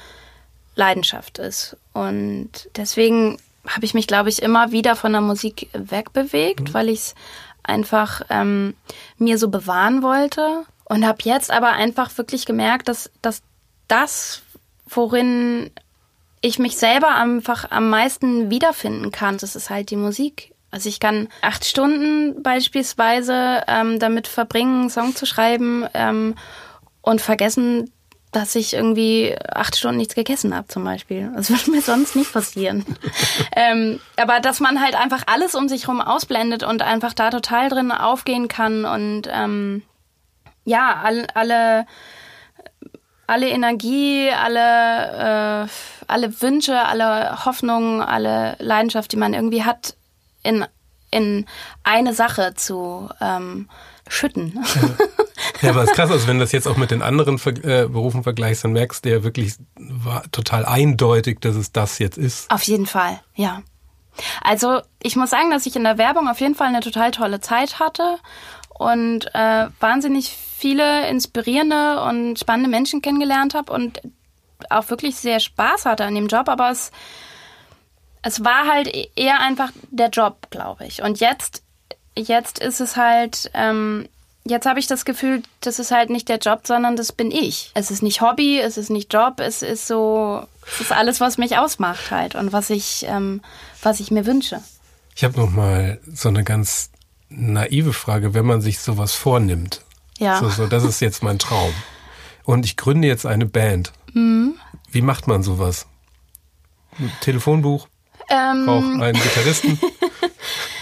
Leidenschaft ist. Und deswegen habe ich mich, glaube ich, immer wieder von der Musik wegbewegt, mhm. weil ich es einfach ähm, mir so bewahren wollte. Und habe jetzt aber einfach wirklich gemerkt, dass, dass das, worin ich mich selber einfach am meisten wiederfinden kann, das ist halt die Musik. Also ich kann acht Stunden beispielsweise ähm, damit verbringen, einen Song zu schreiben ähm, und vergessen, dass ich irgendwie acht Stunden nichts gegessen habe zum Beispiel. Das würde mir sonst nicht passieren. ähm, aber dass man halt einfach alles um sich herum ausblendet und einfach da total drin aufgehen kann und ähm, ja, all, alle alle Energie, alle, äh, alle Wünsche, alle Hoffnungen, alle Leidenschaft, die man irgendwie hat, in, in eine Sache zu ähm, schütten. Ja. ja, aber es ist krass, also wenn du das jetzt auch mit den anderen Ver äh, Berufen vergleichst, dann merkst du ja wirklich total eindeutig, dass es das jetzt ist. Auf jeden Fall, ja. Also ich muss sagen, dass ich in der Werbung auf jeden Fall eine total tolle Zeit hatte und äh, wahnsinnig viele inspirierende und spannende Menschen kennengelernt habe und auch wirklich sehr Spaß hatte an dem Job, aber es, es war halt eher einfach der Job, glaube ich. Und jetzt, jetzt ist es halt, ähm, jetzt habe ich das Gefühl, das ist halt nicht der Job, sondern das bin ich. Es ist nicht Hobby, es ist nicht Job, es ist so, es ist alles, was mich ausmacht halt und was ich, ähm, was ich mir wünsche. Ich habe noch mal so eine ganz naive Frage, wenn man sich sowas vornimmt. Ja. So, so, das ist jetzt mein Traum. Und ich gründe jetzt eine Band. Mhm. Wie macht man sowas? Ein Telefonbuch? Ähm. Braucht einen Gitarristen?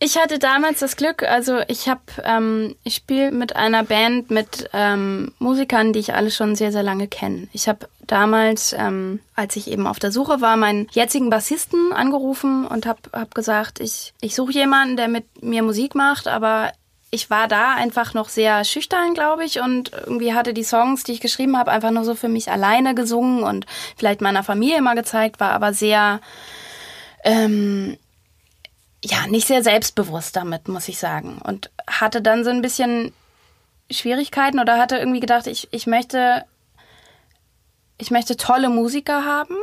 Ich hatte damals das Glück, also ich habe, ähm, ich spiele mit einer Band mit ähm, Musikern, die ich alle schon sehr, sehr lange kenne. Ich habe damals, ähm, als ich eben auf der Suche war, meinen jetzigen Bassisten angerufen und habe hab gesagt, ich, ich suche jemanden, der mit mir Musik macht, aber ich war da einfach noch sehr schüchtern, glaube ich, und irgendwie hatte die Songs, die ich geschrieben habe, einfach nur so für mich alleine gesungen und vielleicht meiner Familie mal gezeigt, war aber sehr ähm, ja, nicht sehr selbstbewusst damit, muss ich sagen. Und hatte dann so ein bisschen Schwierigkeiten oder hatte irgendwie gedacht, ich, ich möchte, ich möchte tolle Musiker haben.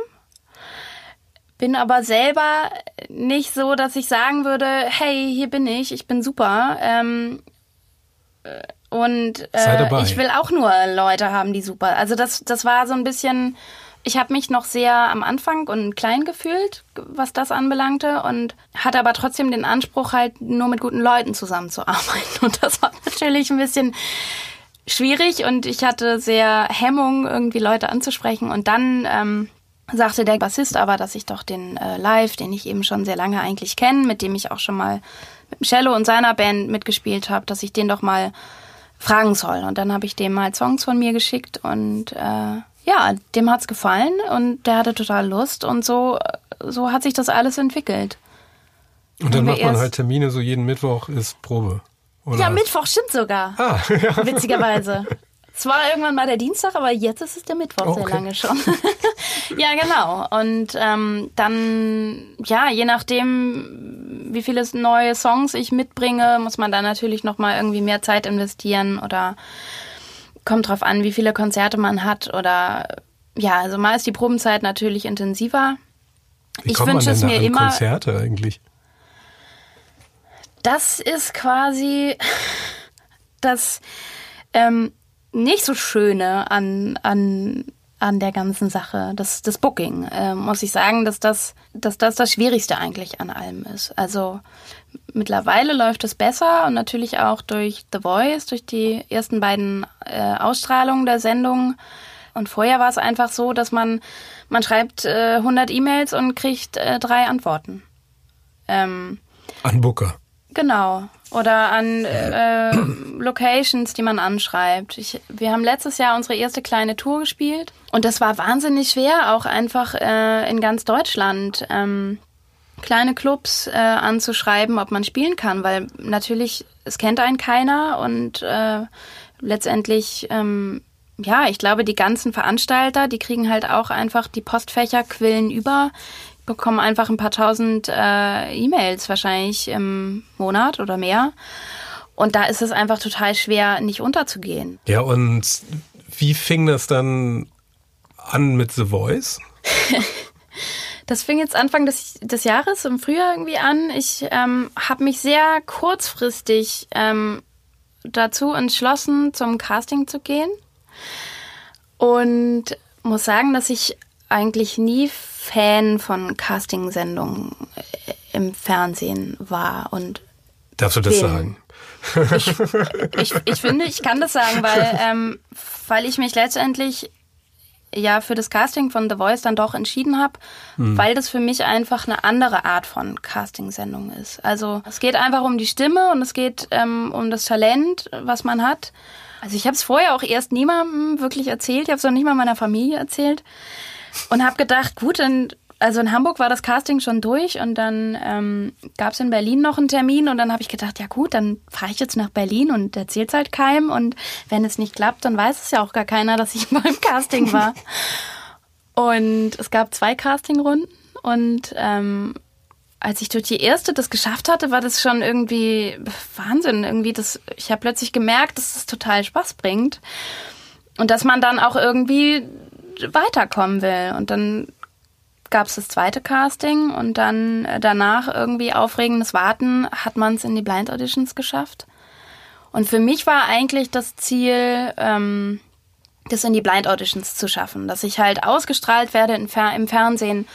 Bin aber selber nicht so, dass ich sagen würde, hey, hier bin ich, ich bin super. Ähm, und äh, ich will auch nur Leute haben, die super. Also das, das war so ein bisschen ich habe mich noch sehr am Anfang und klein gefühlt, was das anbelangte und hatte aber trotzdem den Anspruch, halt nur mit guten Leuten zusammenzuarbeiten. Und das war natürlich ein bisschen schwierig und ich hatte sehr Hemmung, irgendwie Leute anzusprechen. Und dann ähm, sagte der Bassist aber, dass ich doch den äh, Live, den ich eben schon sehr lange eigentlich kenne, mit dem ich auch schon mal mit Cello und seiner Band mitgespielt habe, dass ich den doch mal fragen soll. Und dann habe ich dem mal Songs von mir geschickt und äh, ja, dem hat's gefallen und der hatte total Lust und so, so hat sich das alles entwickelt. Und dann macht man halt Termine, so jeden Mittwoch ist Probe. Oder? Ja, Mittwoch stimmt sogar. Ah, ja. Witzigerweise. Es war irgendwann mal der Dienstag, aber jetzt ist es der Mittwoch okay. sehr lange schon. ja, genau. Und ähm, dann, ja, je nachdem, wie viele neue Songs ich mitbringe, muss man da natürlich nochmal irgendwie mehr Zeit investieren oder kommt drauf an, wie viele Konzerte man hat oder ja, also mal ist die Probenzeit natürlich intensiver. Wie ich wünsche es mir immer. Konzerte eigentlich? Das ist quasi das ähm, nicht so Schöne an, an, an der ganzen Sache, das, das Booking, äh, muss ich sagen, dass das, dass das das Schwierigste eigentlich an allem ist. Also mittlerweile läuft es besser und natürlich auch durch The Voice, durch die ersten beiden äh, Ausstrahlungen der Sendung Und vorher war es einfach so, dass man, man schreibt äh, 100 E-Mails und kriegt äh, drei Antworten. Ähm, an Booker. Genau. Oder an äh, Locations, die man anschreibt. Ich, wir haben letztes Jahr unsere erste kleine Tour gespielt und das war wahnsinnig schwer, auch einfach äh, in ganz Deutschland ähm, kleine Clubs äh, anzuschreiben, ob man spielen kann, weil natürlich es kennt einen keiner und äh, letztendlich ähm, ja, ich glaube, die ganzen Veranstalter, die kriegen halt auch einfach die Postfächer quillen über, bekommen einfach ein paar tausend äh, E-Mails wahrscheinlich im Monat oder mehr. Und da ist es einfach total schwer, nicht unterzugehen. Ja, und wie fing das dann an mit The Voice? das fing jetzt Anfang des, des Jahres, im Frühjahr irgendwie an. Ich ähm, habe mich sehr kurzfristig ähm, dazu entschlossen, zum Casting zu gehen. Und muss sagen, dass ich eigentlich nie Fan von Castingsendungen äh, im Fernsehen war und Darfst du das bin. sagen? Ich, ich, ich, finde, ich kann das sagen, weil, ähm, weil ich mich letztendlich ja für das Casting von The Voice dann doch entschieden habe, hm. weil das für mich einfach eine andere Art von Castingsendung ist. Also es geht einfach um die Stimme und es geht ähm, um das Talent, was man hat. Also ich habe es vorher auch erst niemandem wirklich erzählt, ich habe es auch nicht mal meiner Familie erzählt und habe gedacht, gut, dann also in Hamburg war das Casting schon durch und dann ähm, gab es in Berlin noch einen Termin und dann habe ich gedacht, ja gut, dann fahre ich jetzt nach Berlin und erzähl's halt keinem und wenn es nicht klappt, dann weiß es ja auch gar keiner, dass ich beim Casting war. und es gab zwei Castingrunden und ähm, als ich durch die erste das geschafft hatte, war das schon irgendwie Wahnsinn. Irgendwie das, ich habe plötzlich gemerkt, dass das total Spaß bringt und dass man dann auch irgendwie weiterkommen will. Und dann gab es das zweite Casting und dann äh, danach irgendwie aufregendes Warten hat man es in die Blind Auditions geschafft. Und für mich war eigentlich das Ziel, ähm, das in die Blind Auditions zu schaffen, dass ich halt ausgestrahlt werde im, Fer im Fernsehen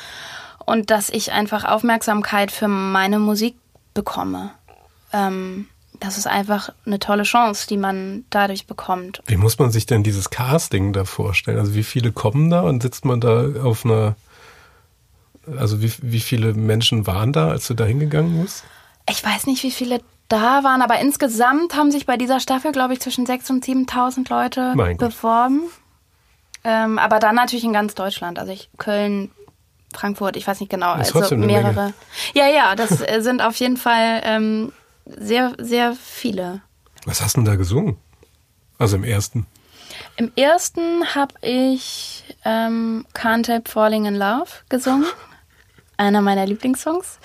und dass ich einfach Aufmerksamkeit für meine Musik bekomme. Ähm, das ist einfach eine tolle Chance, die man dadurch bekommt. Wie muss man sich denn dieses Casting da vorstellen? Also wie viele kommen da und sitzt man da auf einer, also wie, wie viele Menschen waren da, als du da hingegangen bist? Ich weiß nicht, wie viele da waren, aber insgesamt haben sich bei dieser Staffel, glaube ich, zwischen 6.000 und 7.000 Leute beworben. Ähm, aber dann natürlich in ganz Deutschland, also ich, Köln, Frankfurt, ich weiß nicht genau, also mehrere. Ja, ja, das äh, sind auf jeden Fall ähm, sehr, sehr viele. Was hast du denn da gesungen? Also im ersten? Im ersten habe ich ähm, Can't Help Falling in Love gesungen. Einer meiner Lieblingssongs.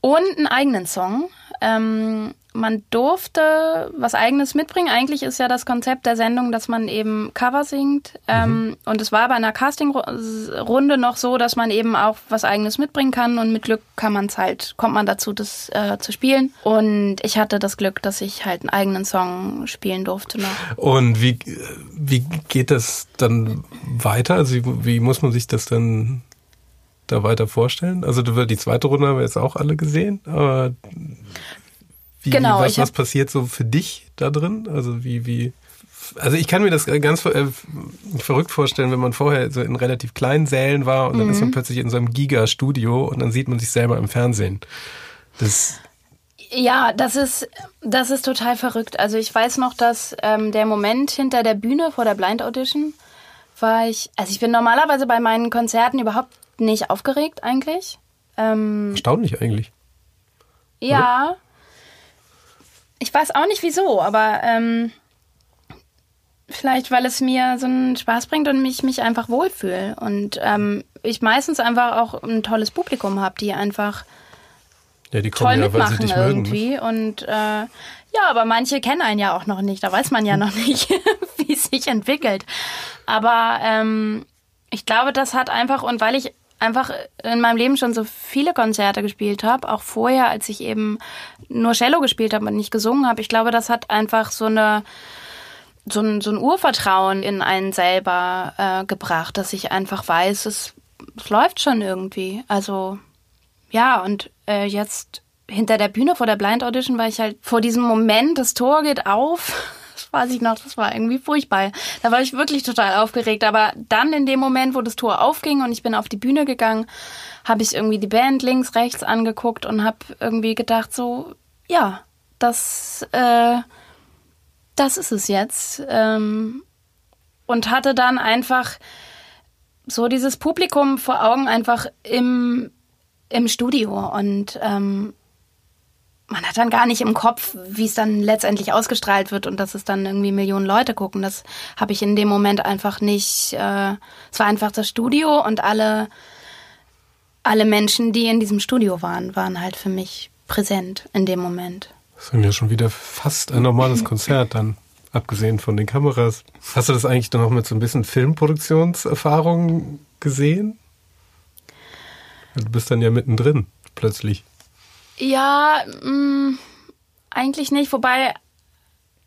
Und einen eigenen Song. Ähm, man durfte was Eigenes mitbringen. Eigentlich ist ja das Konzept der Sendung, dass man eben Cover singt. Ähm, mhm. und es war bei einer Castingrunde noch so, dass man eben auch was Eigenes mitbringen kann und mit Glück kann man es halt, kommt man dazu, das äh, zu spielen. Und ich hatte das Glück, dass ich halt einen eigenen Song spielen durfte noch. Und wie, wie geht das dann weiter? Also wie, wie muss man sich das dann da weiter vorstellen? Also die zweite Runde haben wir jetzt auch alle gesehen, aber wie, genau, was, was passiert so für dich da drin? Also wie, wie, also ich kann mir das ganz äh, verrückt vorstellen, wenn man vorher so in relativ kleinen Sälen war und dann mhm. ist man mhm. plötzlich in so einem Giga-Studio und dann sieht man sich selber im Fernsehen. Das ja, das ist, das ist total verrückt. Also ich weiß noch, dass ähm, der Moment hinter der Bühne vor der Blind Audition war ich, also ich bin normalerweise bei meinen Konzerten überhaupt nicht aufgeregt eigentlich. Ähm, Erstaunlich eigentlich. Ja, Oder? Ich weiß auch nicht wieso, aber ähm, vielleicht, weil es mir so einen Spaß bringt und mich, mich einfach wohlfühle. Und ähm, ich meistens einfach auch ein tolles Publikum habe, die einfach ja, die kommen toll ja, mitmachen weil sie dich irgendwie. Mögen. Und äh, ja, aber manche kennen einen ja auch noch nicht. Da weiß man ja noch nicht, wie es sich entwickelt. Aber ähm, ich glaube, das hat einfach, und weil ich einfach in meinem Leben schon so viele Konzerte gespielt habe, auch vorher, als ich eben nur Cello gespielt habe und nicht gesungen habe. Ich glaube, das hat einfach so eine so ein, so ein Urvertrauen in einen selber äh, gebracht, dass ich einfach weiß, es, es läuft schon irgendwie. Also ja, und äh, jetzt hinter der Bühne vor der Blind Audition war ich halt vor diesem Moment, das Tor geht auf weiß ich noch, das war irgendwie furchtbar. Da war ich wirklich total aufgeregt. Aber dann in dem Moment, wo das Tor aufging und ich bin auf die Bühne gegangen, habe ich irgendwie die Band links, rechts angeguckt und habe irgendwie gedacht, so, ja, das, äh, das ist es jetzt. Ähm, und hatte dann einfach so dieses Publikum vor Augen einfach im, im Studio und ähm, man hat dann gar nicht im Kopf, wie es dann letztendlich ausgestrahlt wird und dass es dann irgendwie Millionen Leute gucken. Das habe ich in dem Moment einfach nicht. Äh, es war einfach das Studio und alle, alle Menschen, die in diesem Studio waren, waren halt für mich präsent in dem Moment. Das ist ja schon wieder fast ein normales Konzert dann, abgesehen von den Kameras. Hast du das eigentlich dann auch mit so ein bisschen Filmproduktionserfahrung gesehen? Du bist dann ja mittendrin, plötzlich. Ja, mh, mm, eigentlich nicht. Wobei,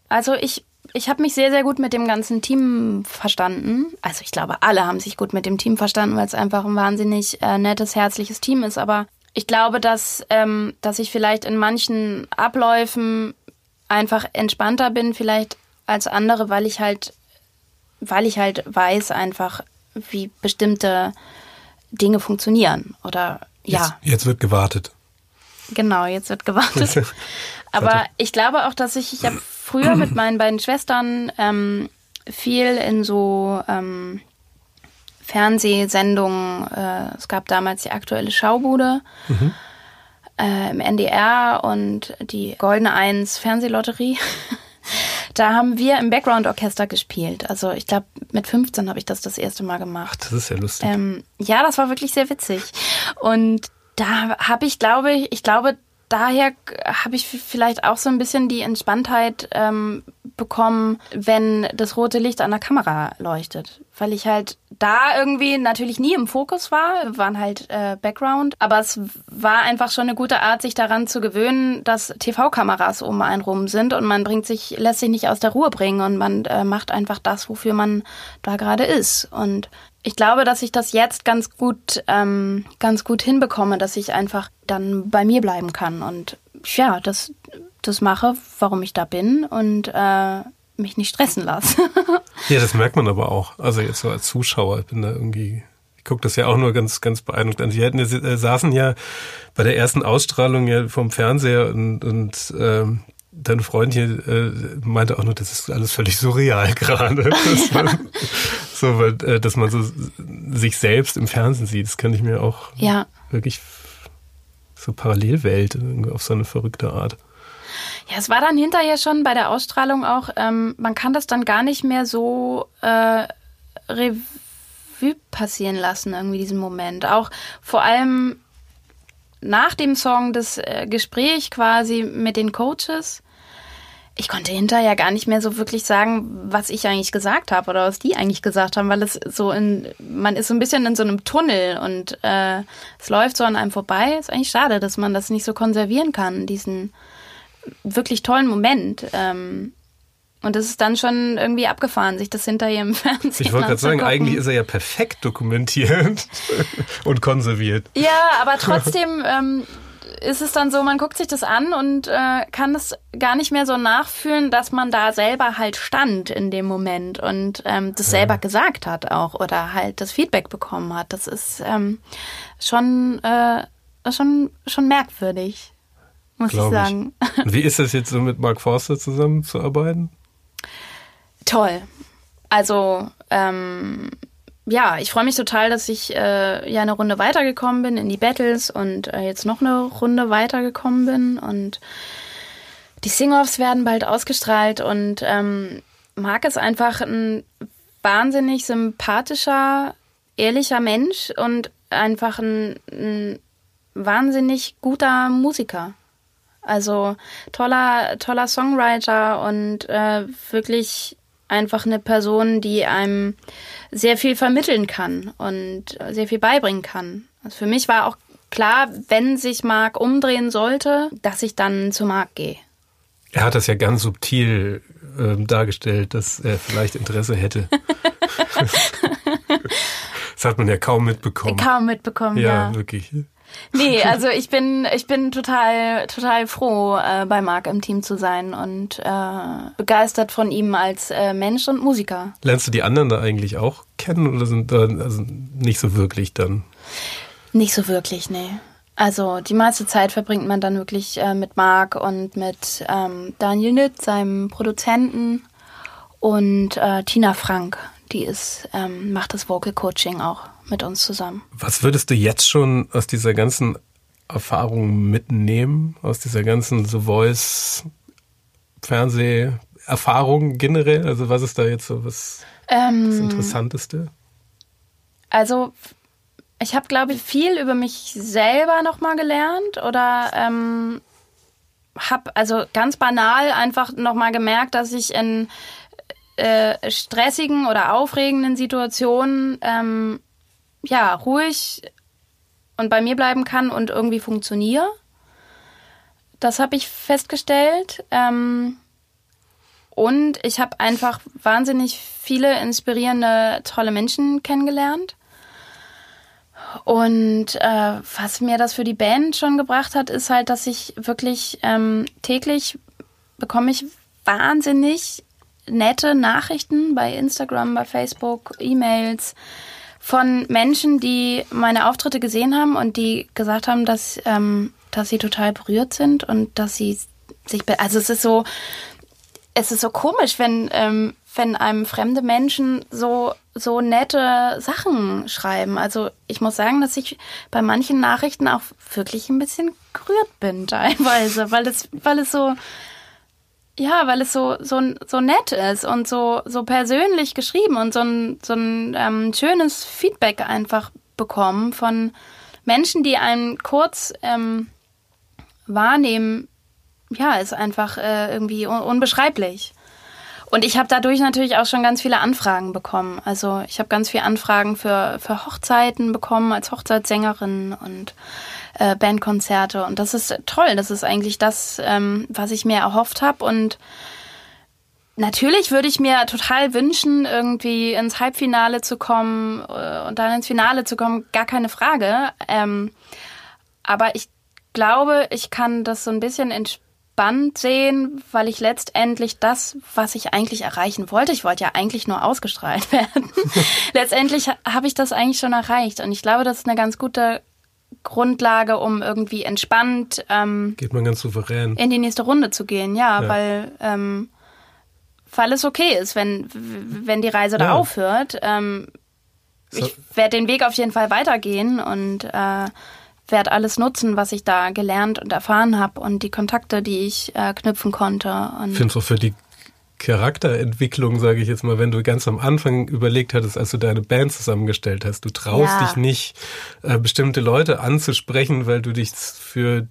also ich, ich habe mich sehr, sehr gut mit dem ganzen Team verstanden. Also ich glaube, alle haben sich gut mit dem Team verstanden, weil es einfach ein wahnsinnig äh, nettes, herzliches Team ist. Aber ich glaube, dass, ähm, dass ich vielleicht in manchen Abläufen einfach entspannter bin, vielleicht als andere, weil ich halt, weil ich halt weiß einfach, wie bestimmte Dinge funktionieren. Oder ja. Jetzt, jetzt wird gewartet. Genau, jetzt wird gewartet. Aber ich glaube auch, dass ich, ich habe früher mit meinen beiden Schwestern ähm, viel in so ähm, Fernsehsendungen, äh, es gab damals die aktuelle Schaubude mhm. äh, im NDR und die Goldene Eins Fernsehlotterie. da haben wir im Background-Orchester gespielt. Also ich glaube, mit 15 habe ich das das erste Mal gemacht. Ach, das ist ja lustig. Ähm, ja, das war wirklich sehr witzig. Und da habe ich, glaube ich, ich glaube, daher habe ich vielleicht auch so ein bisschen die Entspanntheit ähm, bekommen, wenn das rote Licht an der Kamera leuchtet. Weil ich halt da irgendwie natürlich nie im Fokus war, wir waren halt äh, Background, aber es war einfach schon eine gute Art, sich daran zu gewöhnen, dass TV-Kameras um einen rum sind und man bringt sich, lässt sich nicht aus der Ruhe bringen und man äh, macht einfach das, wofür man da gerade ist. Und ich glaube, dass ich das jetzt ganz gut, ähm, ganz gut hinbekomme, dass ich einfach dann bei mir bleiben kann und ja, das, das mache, warum ich da bin und äh, mich nicht stressen lasse. ja, das merkt man aber auch. Also jetzt so als Zuschauer, ich bin da irgendwie ich gucke das ja auch nur ganz, ganz beeindruckt an. Sie hatten, äh, saßen ja bei der ersten Ausstrahlung ja vom Fernseher und, und ähm, dein Freund hier äh, meinte auch nur, das ist alles völlig surreal gerade. so, weil, äh, dass man so sich selbst im Fernsehen sieht, das kann ich mir auch ja. wirklich so Parallelwelt auf so eine verrückte Art. Ja, es war dann hinterher schon bei der Ausstrahlung auch, ähm, man kann das dann gar nicht mehr so äh, Revue passieren lassen, irgendwie diesen Moment. Auch vor allem nach dem Song das äh, Gespräch quasi mit den Coaches ich konnte hinterher gar nicht mehr so wirklich sagen, was ich eigentlich gesagt habe oder was die eigentlich gesagt haben, weil es so in, man ist so ein bisschen in so einem Tunnel und äh, es läuft so an einem vorbei. Ist eigentlich schade, dass man das nicht so konservieren kann, diesen wirklich tollen Moment. Ähm, und es ist dann schon irgendwie abgefahren, sich das hinterher im Fernsehen Ich wollte gerade sagen, eigentlich ist er ja perfekt dokumentiert und konserviert. Ja, aber trotzdem ähm, ist es dann so, man guckt sich das an und äh, kann es gar nicht mehr so nachfühlen, dass man da selber halt stand in dem Moment und ähm, das ja. selber gesagt hat auch oder halt das Feedback bekommen hat. Das ist ähm, schon, äh, schon, schon merkwürdig, muss Glaub ich sagen. Ich. Und wie ist es jetzt so mit Mark Forster zusammenzuarbeiten? Toll. Also ähm, ja, ich freue mich total, dass ich äh, ja eine Runde weitergekommen bin in die Battles und äh, jetzt noch eine Runde weitergekommen bin und die Sing-Offs werden bald ausgestrahlt und ähm, Marc ist einfach ein wahnsinnig sympathischer, ehrlicher Mensch und einfach ein, ein wahnsinnig guter Musiker. Also toller, toller Songwriter und äh, wirklich einfach eine Person, die einem sehr viel vermitteln kann und sehr viel beibringen kann. Also für mich war auch klar, wenn sich Marc umdrehen sollte, dass ich dann zu Marc gehe. Er hat das ja ganz subtil äh, dargestellt, dass er vielleicht Interesse hätte. das hat man ja kaum mitbekommen. Kaum mitbekommen, ja. Ja, wirklich. Nee, also ich bin, ich bin total, total froh, äh, bei Marc im Team zu sein und äh, begeistert von ihm als äh, Mensch und Musiker. Lernst du die anderen da eigentlich auch kennen oder sind da also nicht so wirklich dann? Nicht so wirklich, nee. Also die meiste Zeit verbringt man dann wirklich äh, mit Marc und mit ähm, Daniel Nitt, seinem Produzenten und äh, Tina Frank, die ist, ähm, macht das Vocal Coaching auch mit uns zusammen. Was würdest du jetzt schon aus dieser ganzen Erfahrung mitnehmen, aus dieser ganzen The Voice Fernseherfahrung generell? Also was ist da jetzt so was ähm, das Interessanteste? Also ich habe, glaube ich, viel über mich selber nochmal gelernt oder ähm, habe also ganz banal einfach nochmal gemerkt, dass ich in äh, stressigen oder aufregenden Situationen ähm, ja ruhig und bei mir bleiben kann und irgendwie funktioniere. Das habe ich festgestellt. Ähm, und ich habe einfach wahnsinnig viele inspirierende, tolle Menschen kennengelernt. Und äh, was mir das für die Band schon gebracht hat, ist halt, dass ich wirklich ähm, täglich bekomme ich wahnsinnig nette Nachrichten bei Instagram, bei Facebook, E-Mails von Menschen, die meine Auftritte gesehen haben und die gesagt haben, dass, ähm, dass sie total berührt sind und dass sie sich, also es ist so, es ist so komisch, wenn, ähm, wenn einem fremde Menschen so, so nette Sachen schreiben. Also ich muss sagen, dass ich bei manchen Nachrichten auch wirklich ein bisschen gerührt bin teilweise, weil es, weil es so, ja, weil es so, so, so nett ist und so, so persönlich geschrieben und so ein, so ein ähm, schönes Feedback einfach bekommen von Menschen, die einen kurz ähm, wahrnehmen, ja, ist einfach äh, irgendwie un unbeschreiblich. Und ich habe dadurch natürlich auch schon ganz viele Anfragen bekommen. Also ich habe ganz viele Anfragen für, für Hochzeiten bekommen als Hochzeitssängerin und äh, Bandkonzerte. Und das ist toll. Das ist eigentlich das, ähm, was ich mir erhofft habe. Und natürlich würde ich mir total wünschen, irgendwie ins Halbfinale zu kommen äh, und dann ins Finale zu kommen. Gar keine Frage. Ähm, aber ich glaube, ich kann das so ein bisschen entspannt sehen, weil ich letztendlich das, was ich eigentlich erreichen wollte, ich wollte ja eigentlich nur ausgestrahlt werden. letztendlich habe ich das eigentlich schon erreicht. Und ich glaube, das ist eine ganz gute Grundlage, um irgendwie entspannt ähm, geht man ganz souverän in die nächste Runde zu gehen. Ja, ja. weil ähm, weil es okay ist, wenn wenn die Reise ja. da aufhört. Ähm, so. Ich werde den Weg auf jeden Fall weitergehen und äh, werde alles nutzen, was ich da gelernt und erfahren habe und die Kontakte, die ich äh, knüpfen konnte. ich finde es auch für die Charakterentwicklung, sage ich jetzt mal, wenn du ganz am Anfang überlegt hattest, als du deine Band zusammengestellt hast, du traust ja. dich nicht, äh, bestimmte Leute anzusprechen, weil du dich für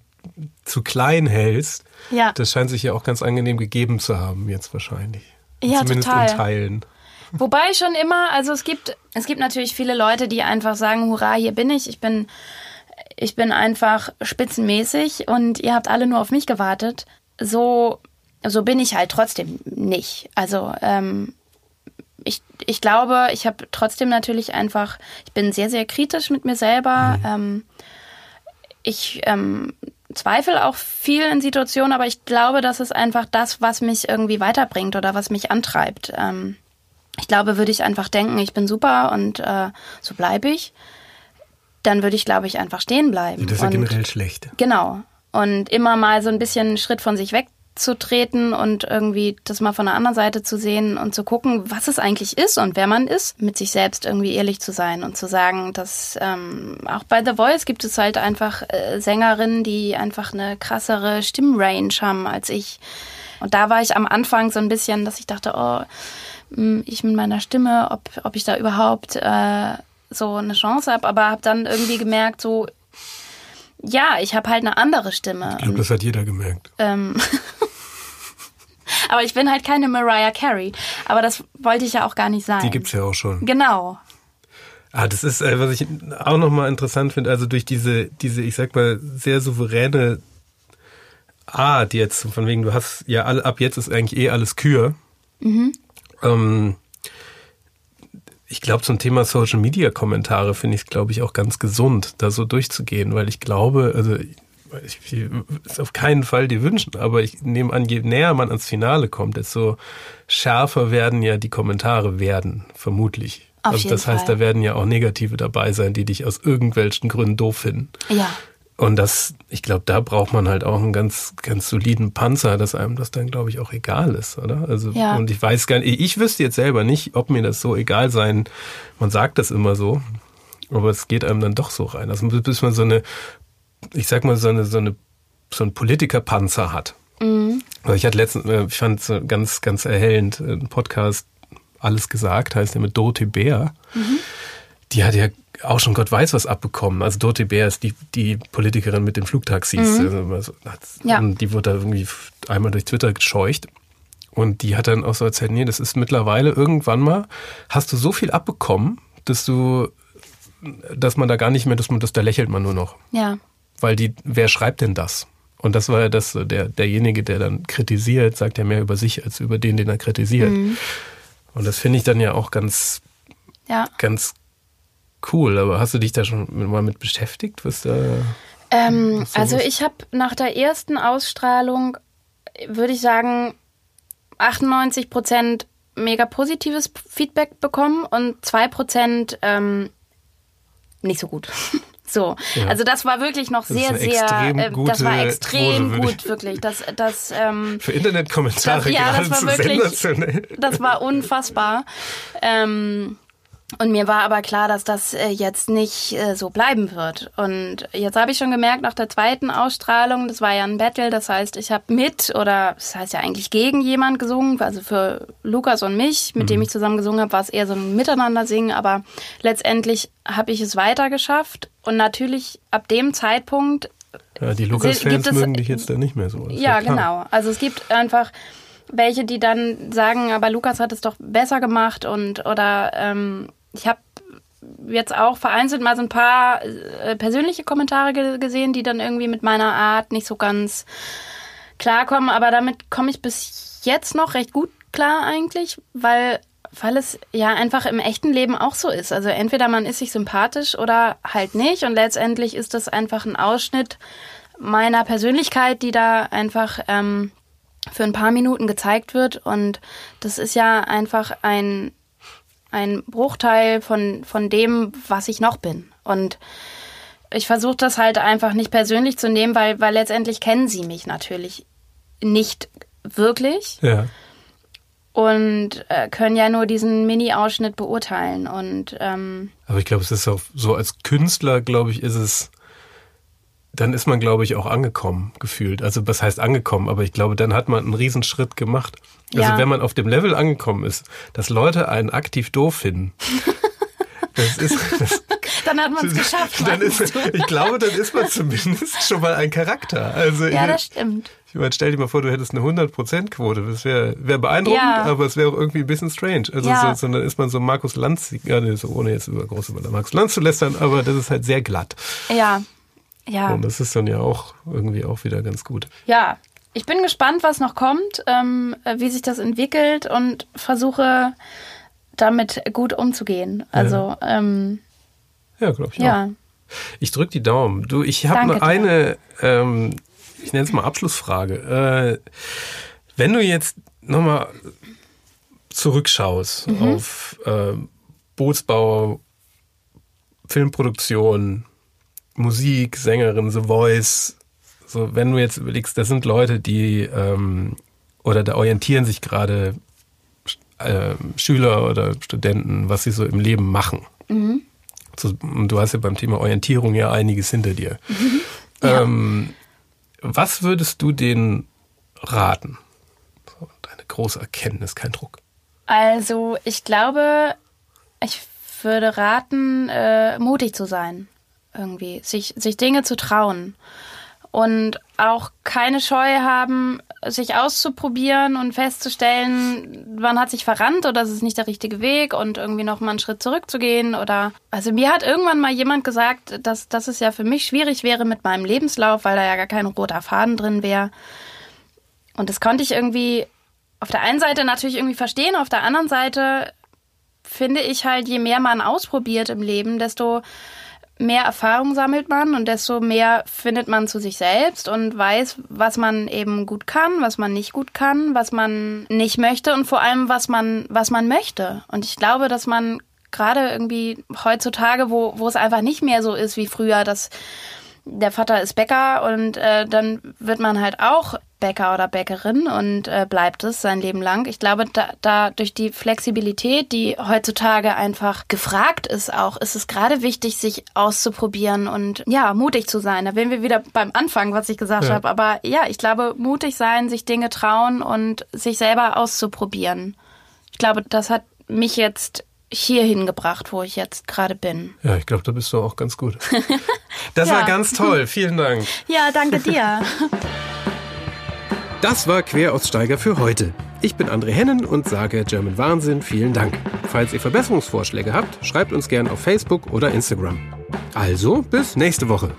zu klein hältst. Ja. Das scheint sich ja auch ganz angenehm gegeben zu haben, jetzt wahrscheinlich. Ja, Zumindest total. in Teilen. Wobei schon immer, also es gibt, es gibt natürlich viele Leute, die einfach sagen, hurra, hier bin ich, ich bin, ich bin einfach spitzenmäßig und ihr habt alle nur auf mich gewartet. So so bin ich halt trotzdem nicht. Also ähm, ich, ich glaube, ich habe trotzdem natürlich einfach, ich bin sehr, sehr kritisch mit mir selber. Mhm. Ähm, ich ähm, zweifle auch viel in Situationen, aber ich glaube, das ist einfach das, was mich irgendwie weiterbringt oder was mich antreibt. Ähm, ich glaube, würde ich einfach denken, ich bin super und äh, so bleibe ich, dann würde ich, glaube ich, einfach stehen bleiben. Das ist ja generell schlecht. Genau. Und immer mal so ein bisschen einen Schritt von sich weg zu treten und irgendwie das mal von der anderen Seite zu sehen und zu gucken, was es eigentlich ist und wer man ist, mit sich selbst irgendwie ehrlich zu sein und zu sagen, dass ähm, auch bei The Voice gibt es halt einfach äh, Sängerinnen, die einfach eine krassere Stimmrange haben als ich. Und da war ich am Anfang so ein bisschen, dass ich dachte, oh, hm, ich mit meiner Stimme, ob, ob ich da überhaupt äh, so eine Chance habe, aber habe dann irgendwie gemerkt, so ja, ich habe halt eine andere Stimme. Ich glaube, das hat jeder gemerkt. Ähm Aber ich bin halt keine Mariah Carey. Aber das wollte ich ja auch gar nicht sein. Die gibt's ja auch schon. Genau. Ah, das ist, äh, was ich auch nochmal interessant finde, also durch diese, diese, ich sag mal, sehr souveräne Art jetzt, von wegen, du hast ja all, ab jetzt ist eigentlich eh alles Kür. Mhm. Ähm, ich glaube, zum Thema Social Media Kommentare finde ich es, glaube ich, auch ganz gesund, da so durchzugehen, weil ich glaube, also ich, ich ist auf keinen Fall die wünschen, aber ich nehme an, je näher man ans Finale kommt, desto schärfer werden ja die Kommentare werden, vermutlich. Auf also das heißt, Fall. da werden ja auch Negative dabei sein, die dich aus irgendwelchen Gründen doof finden. Ja. Und das, ich glaube, da braucht man halt auch einen ganz, ganz soliden Panzer, dass einem das dann, glaube ich, auch egal ist, oder? Also, ja. und ich weiß gar nicht, ich wüsste jetzt selber nicht, ob mir das so egal sein, man sagt das immer so, aber es geht einem dann doch so rein. Also, bis man so eine, ich sag mal, so eine, so eine, so ein Politikerpanzer hat. Mhm. Also ich hatte letztens, ich fand es ganz, ganz erhellend, ein Podcast, alles gesagt, heißt der mit Dorothee Bär. Mhm. Die hat ja auch schon Gott weiß was abbekommen. Also Dorothee Bär ist die, die Politikerin mit den Flugtaxis. Mhm. Also, ja. Die wurde da irgendwie einmal durch Twitter gescheucht. Und die hat dann auch so erzählt, nee, das ist mittlerweile irgendwann mal, hast du so viel abbekommen, dass du, dass man da gar nicht mehr, dass man das, da lächelt man nur noch. Ja. Weil die, wer schreibt denn das? Und das war ja das, der, derjenige, der dann kritisiert, sagt ja mehr über sich als über den, den er kritisiert. Mhm. Und das finde ich dann ja auch ganz, ja. ganz cool. Aber hast du dich da schon mal mit beschäftigt? Was da, ähm, was also ich habe nach der ersten Ausstrahlung, würde ich sagen, 98 Prozent mega positives Feedback bekommen und 2 Prozent ähm, nicht so gut. So, ja. also das war wirklich noch sehr, sehr, äh, das war extrem Quote, gut, wirklich. Das, das, ähm, Für Internetkommentare das, ja, das war wirklich, das war unfassbar. Ähm, und mir war aber klar, dass das äh, jetzt nicht äh, so bleiben wird. Und jetzt habe ich schon gemerkt, nach der zweiten Ausstrahlung, das war ja ein Battle, das heißt, ich habe mit oder das heißt ja eigentlich gegen jemand gesungen, also für Lukas und mich, mit mhm. dem ich zusammen gesungen habe, war es eher so ein Miteinander-Singen, aber letztendlich habe ich es weiter geschafft. Und natürlich ab dem Zeitpunkt. Ja, die Lukas-Fans mögen dich jetzt dann nicht mehr so. Ja, ja genau. Also es gibt einfach welche, die dann sagen, aber Lukas hat es doch besser gemacht und oder ähm, ich habe jetzt auch vereinzelt mal so ein paar äh, persönliche Kommentare ge gesehen, die dann irgendwie mit meiner Art nicht so ganz klarkommen, aber damit komme ich bis jetzt noch recht gut klar eigentlich, weil weil es ja einfach im echten Leben auch so ist. Also entweder man ist sich sympathisch oder halt nicht. Und letztendlich ist das einfach ein Ausschnitt meiner Persönlichkeit, die da einfach ähm, für ein paar Minuten gezeigt wird. Und das ist ja einfach ein ein Bruchteil von, von dem, was ich noch bin. Und ich versuche das halt einfach nicht persönlich zu nehmen, weil, weil letztendlich kennen sie mich natürlich nicht wirklich. Ja. Und äh, können ja nur diesen Mini-Ausschnitt beurteilen. Und, ähm, Aber ich glaube, es ist auch so, als Künstler, glaube ich, ist es dann ist man, glaube ich, auch angekommen, gefühlt. Also was heißt angekommen, aber ich glaube, dann hat man einen Riesenschritt gemacht. Also ja. wenn man auf dem Level angekommen ist, dass Leute einen aktiv doof finden. Das ist, das, dann hat man es geschafft. Dann ist, ich glaube, dann ist man zumindest schon mal ein Charakter. Also ja, das stimmt. Ich meine, stell dir mal vor, du hättest eine 100%-Quote. Das wäre wär beeindruckend, ja. aber es wäre auch irgendwie ein bisschen strange. Also ja. so, so, dann ist man so Markus Lanz, ja, nee, so ohne jetzt über große Markus Lanz zu lästern, aber das ist halt sehr glatt. Ja, ja. Und das ist dann ja auch irgendwie auch wieder ganz gut. Ja, ich bin gespannt, was noch kommt, ähm, wie sich das entwickelt und versuche damit gut umzugehen. Also, ja, ähm, ja glaube ich ja. auch. Ich drücke die Daumen. Du, ich habe nur eine, ähm, ich nenne es mal Abschlussfrage. Äh, wenn du jetzt nochmal zurückschaust mhm. auf äh, Bootsbau, Filmproduktion, Musik, Sängerin, The Voice, so wenn du jetzt überlegst, das sind Leute, die ähm, oder da orientieren sich gerade äh, Schüler oder Studenten, was sie so im Leben machen. Mhm. So, du hast ja beim Thema Orientierung ja einiges hinter dir. Mhm. Ja. Ähm, was würdest du denen raten? So, deine große Erkenntnis, kein Druck. Also ich glaube, ich würde raten, äh, mutig zu sein irgendwie, sich, sich Dinge zu trauen und auch keine Scheu haben, sich auszuprobieren und festzustellen, wann hat sich verrannt oder es ist nicht der richtige Weg und irgendwie noch mal einen Schritt zurückzugehen oder also mir hat irgendwann mal jemand gesagt, dass, dass es ja für mich schwierig wäre mit meinem Lebenslauf, weil da ja gar kein roter Faden drin wäre. Und das konnte ich irgendwie auf der einen Seite natürlich irgendwie verstehen, auf der anderen Seite finde ich halt, je mehr man ausprobiert im Leben, desto mehr Erfahrung sammelt man und desto mehr findet man zu sich selbst und weiß, was man eben gut kann, was man nicht gut kann, was man nicht möchte und vor allem, was man, was man möchte. Und ich glaube, dass man gerade irgendwie heutzutage, wo, wo es einfach nicht mehr so ist wie früher, dass der Vater ist Bäcker und äh, dann wird man halt auch Bäcker oder Bäckerin und äh, bleibt es sein Leben lang. Ich glaube, da, da durch die Flexibilität, die heutzutage einfach gefragt ist, auch ist es gerade wichtig, sich auszuprobieren und ja, mutig zu sein. Da wären wir wieder beim Anfang, was ich gesagt ja. habe. Aber ja, ich glaube, mutig sein, sich Dinge trauen und sich selber auszuprobieren. Ich glaube, das hat mich jetzt hierhin gebracht, wo ich jetzt gerade bin. Ja, ich glaube, da bist du auch ganz gut. Das ja. war ganz toll. Vielen Dank. Ja, danke dir. Das war Queraussteiger für heute. Ich bin André Hennen und sage German Wahnsinn vielen Dank. Falls ihr Verbesserungsvorschläge habt, schreibt uns gern auf Facebook oder Instagram. Also, bis nächste Woche.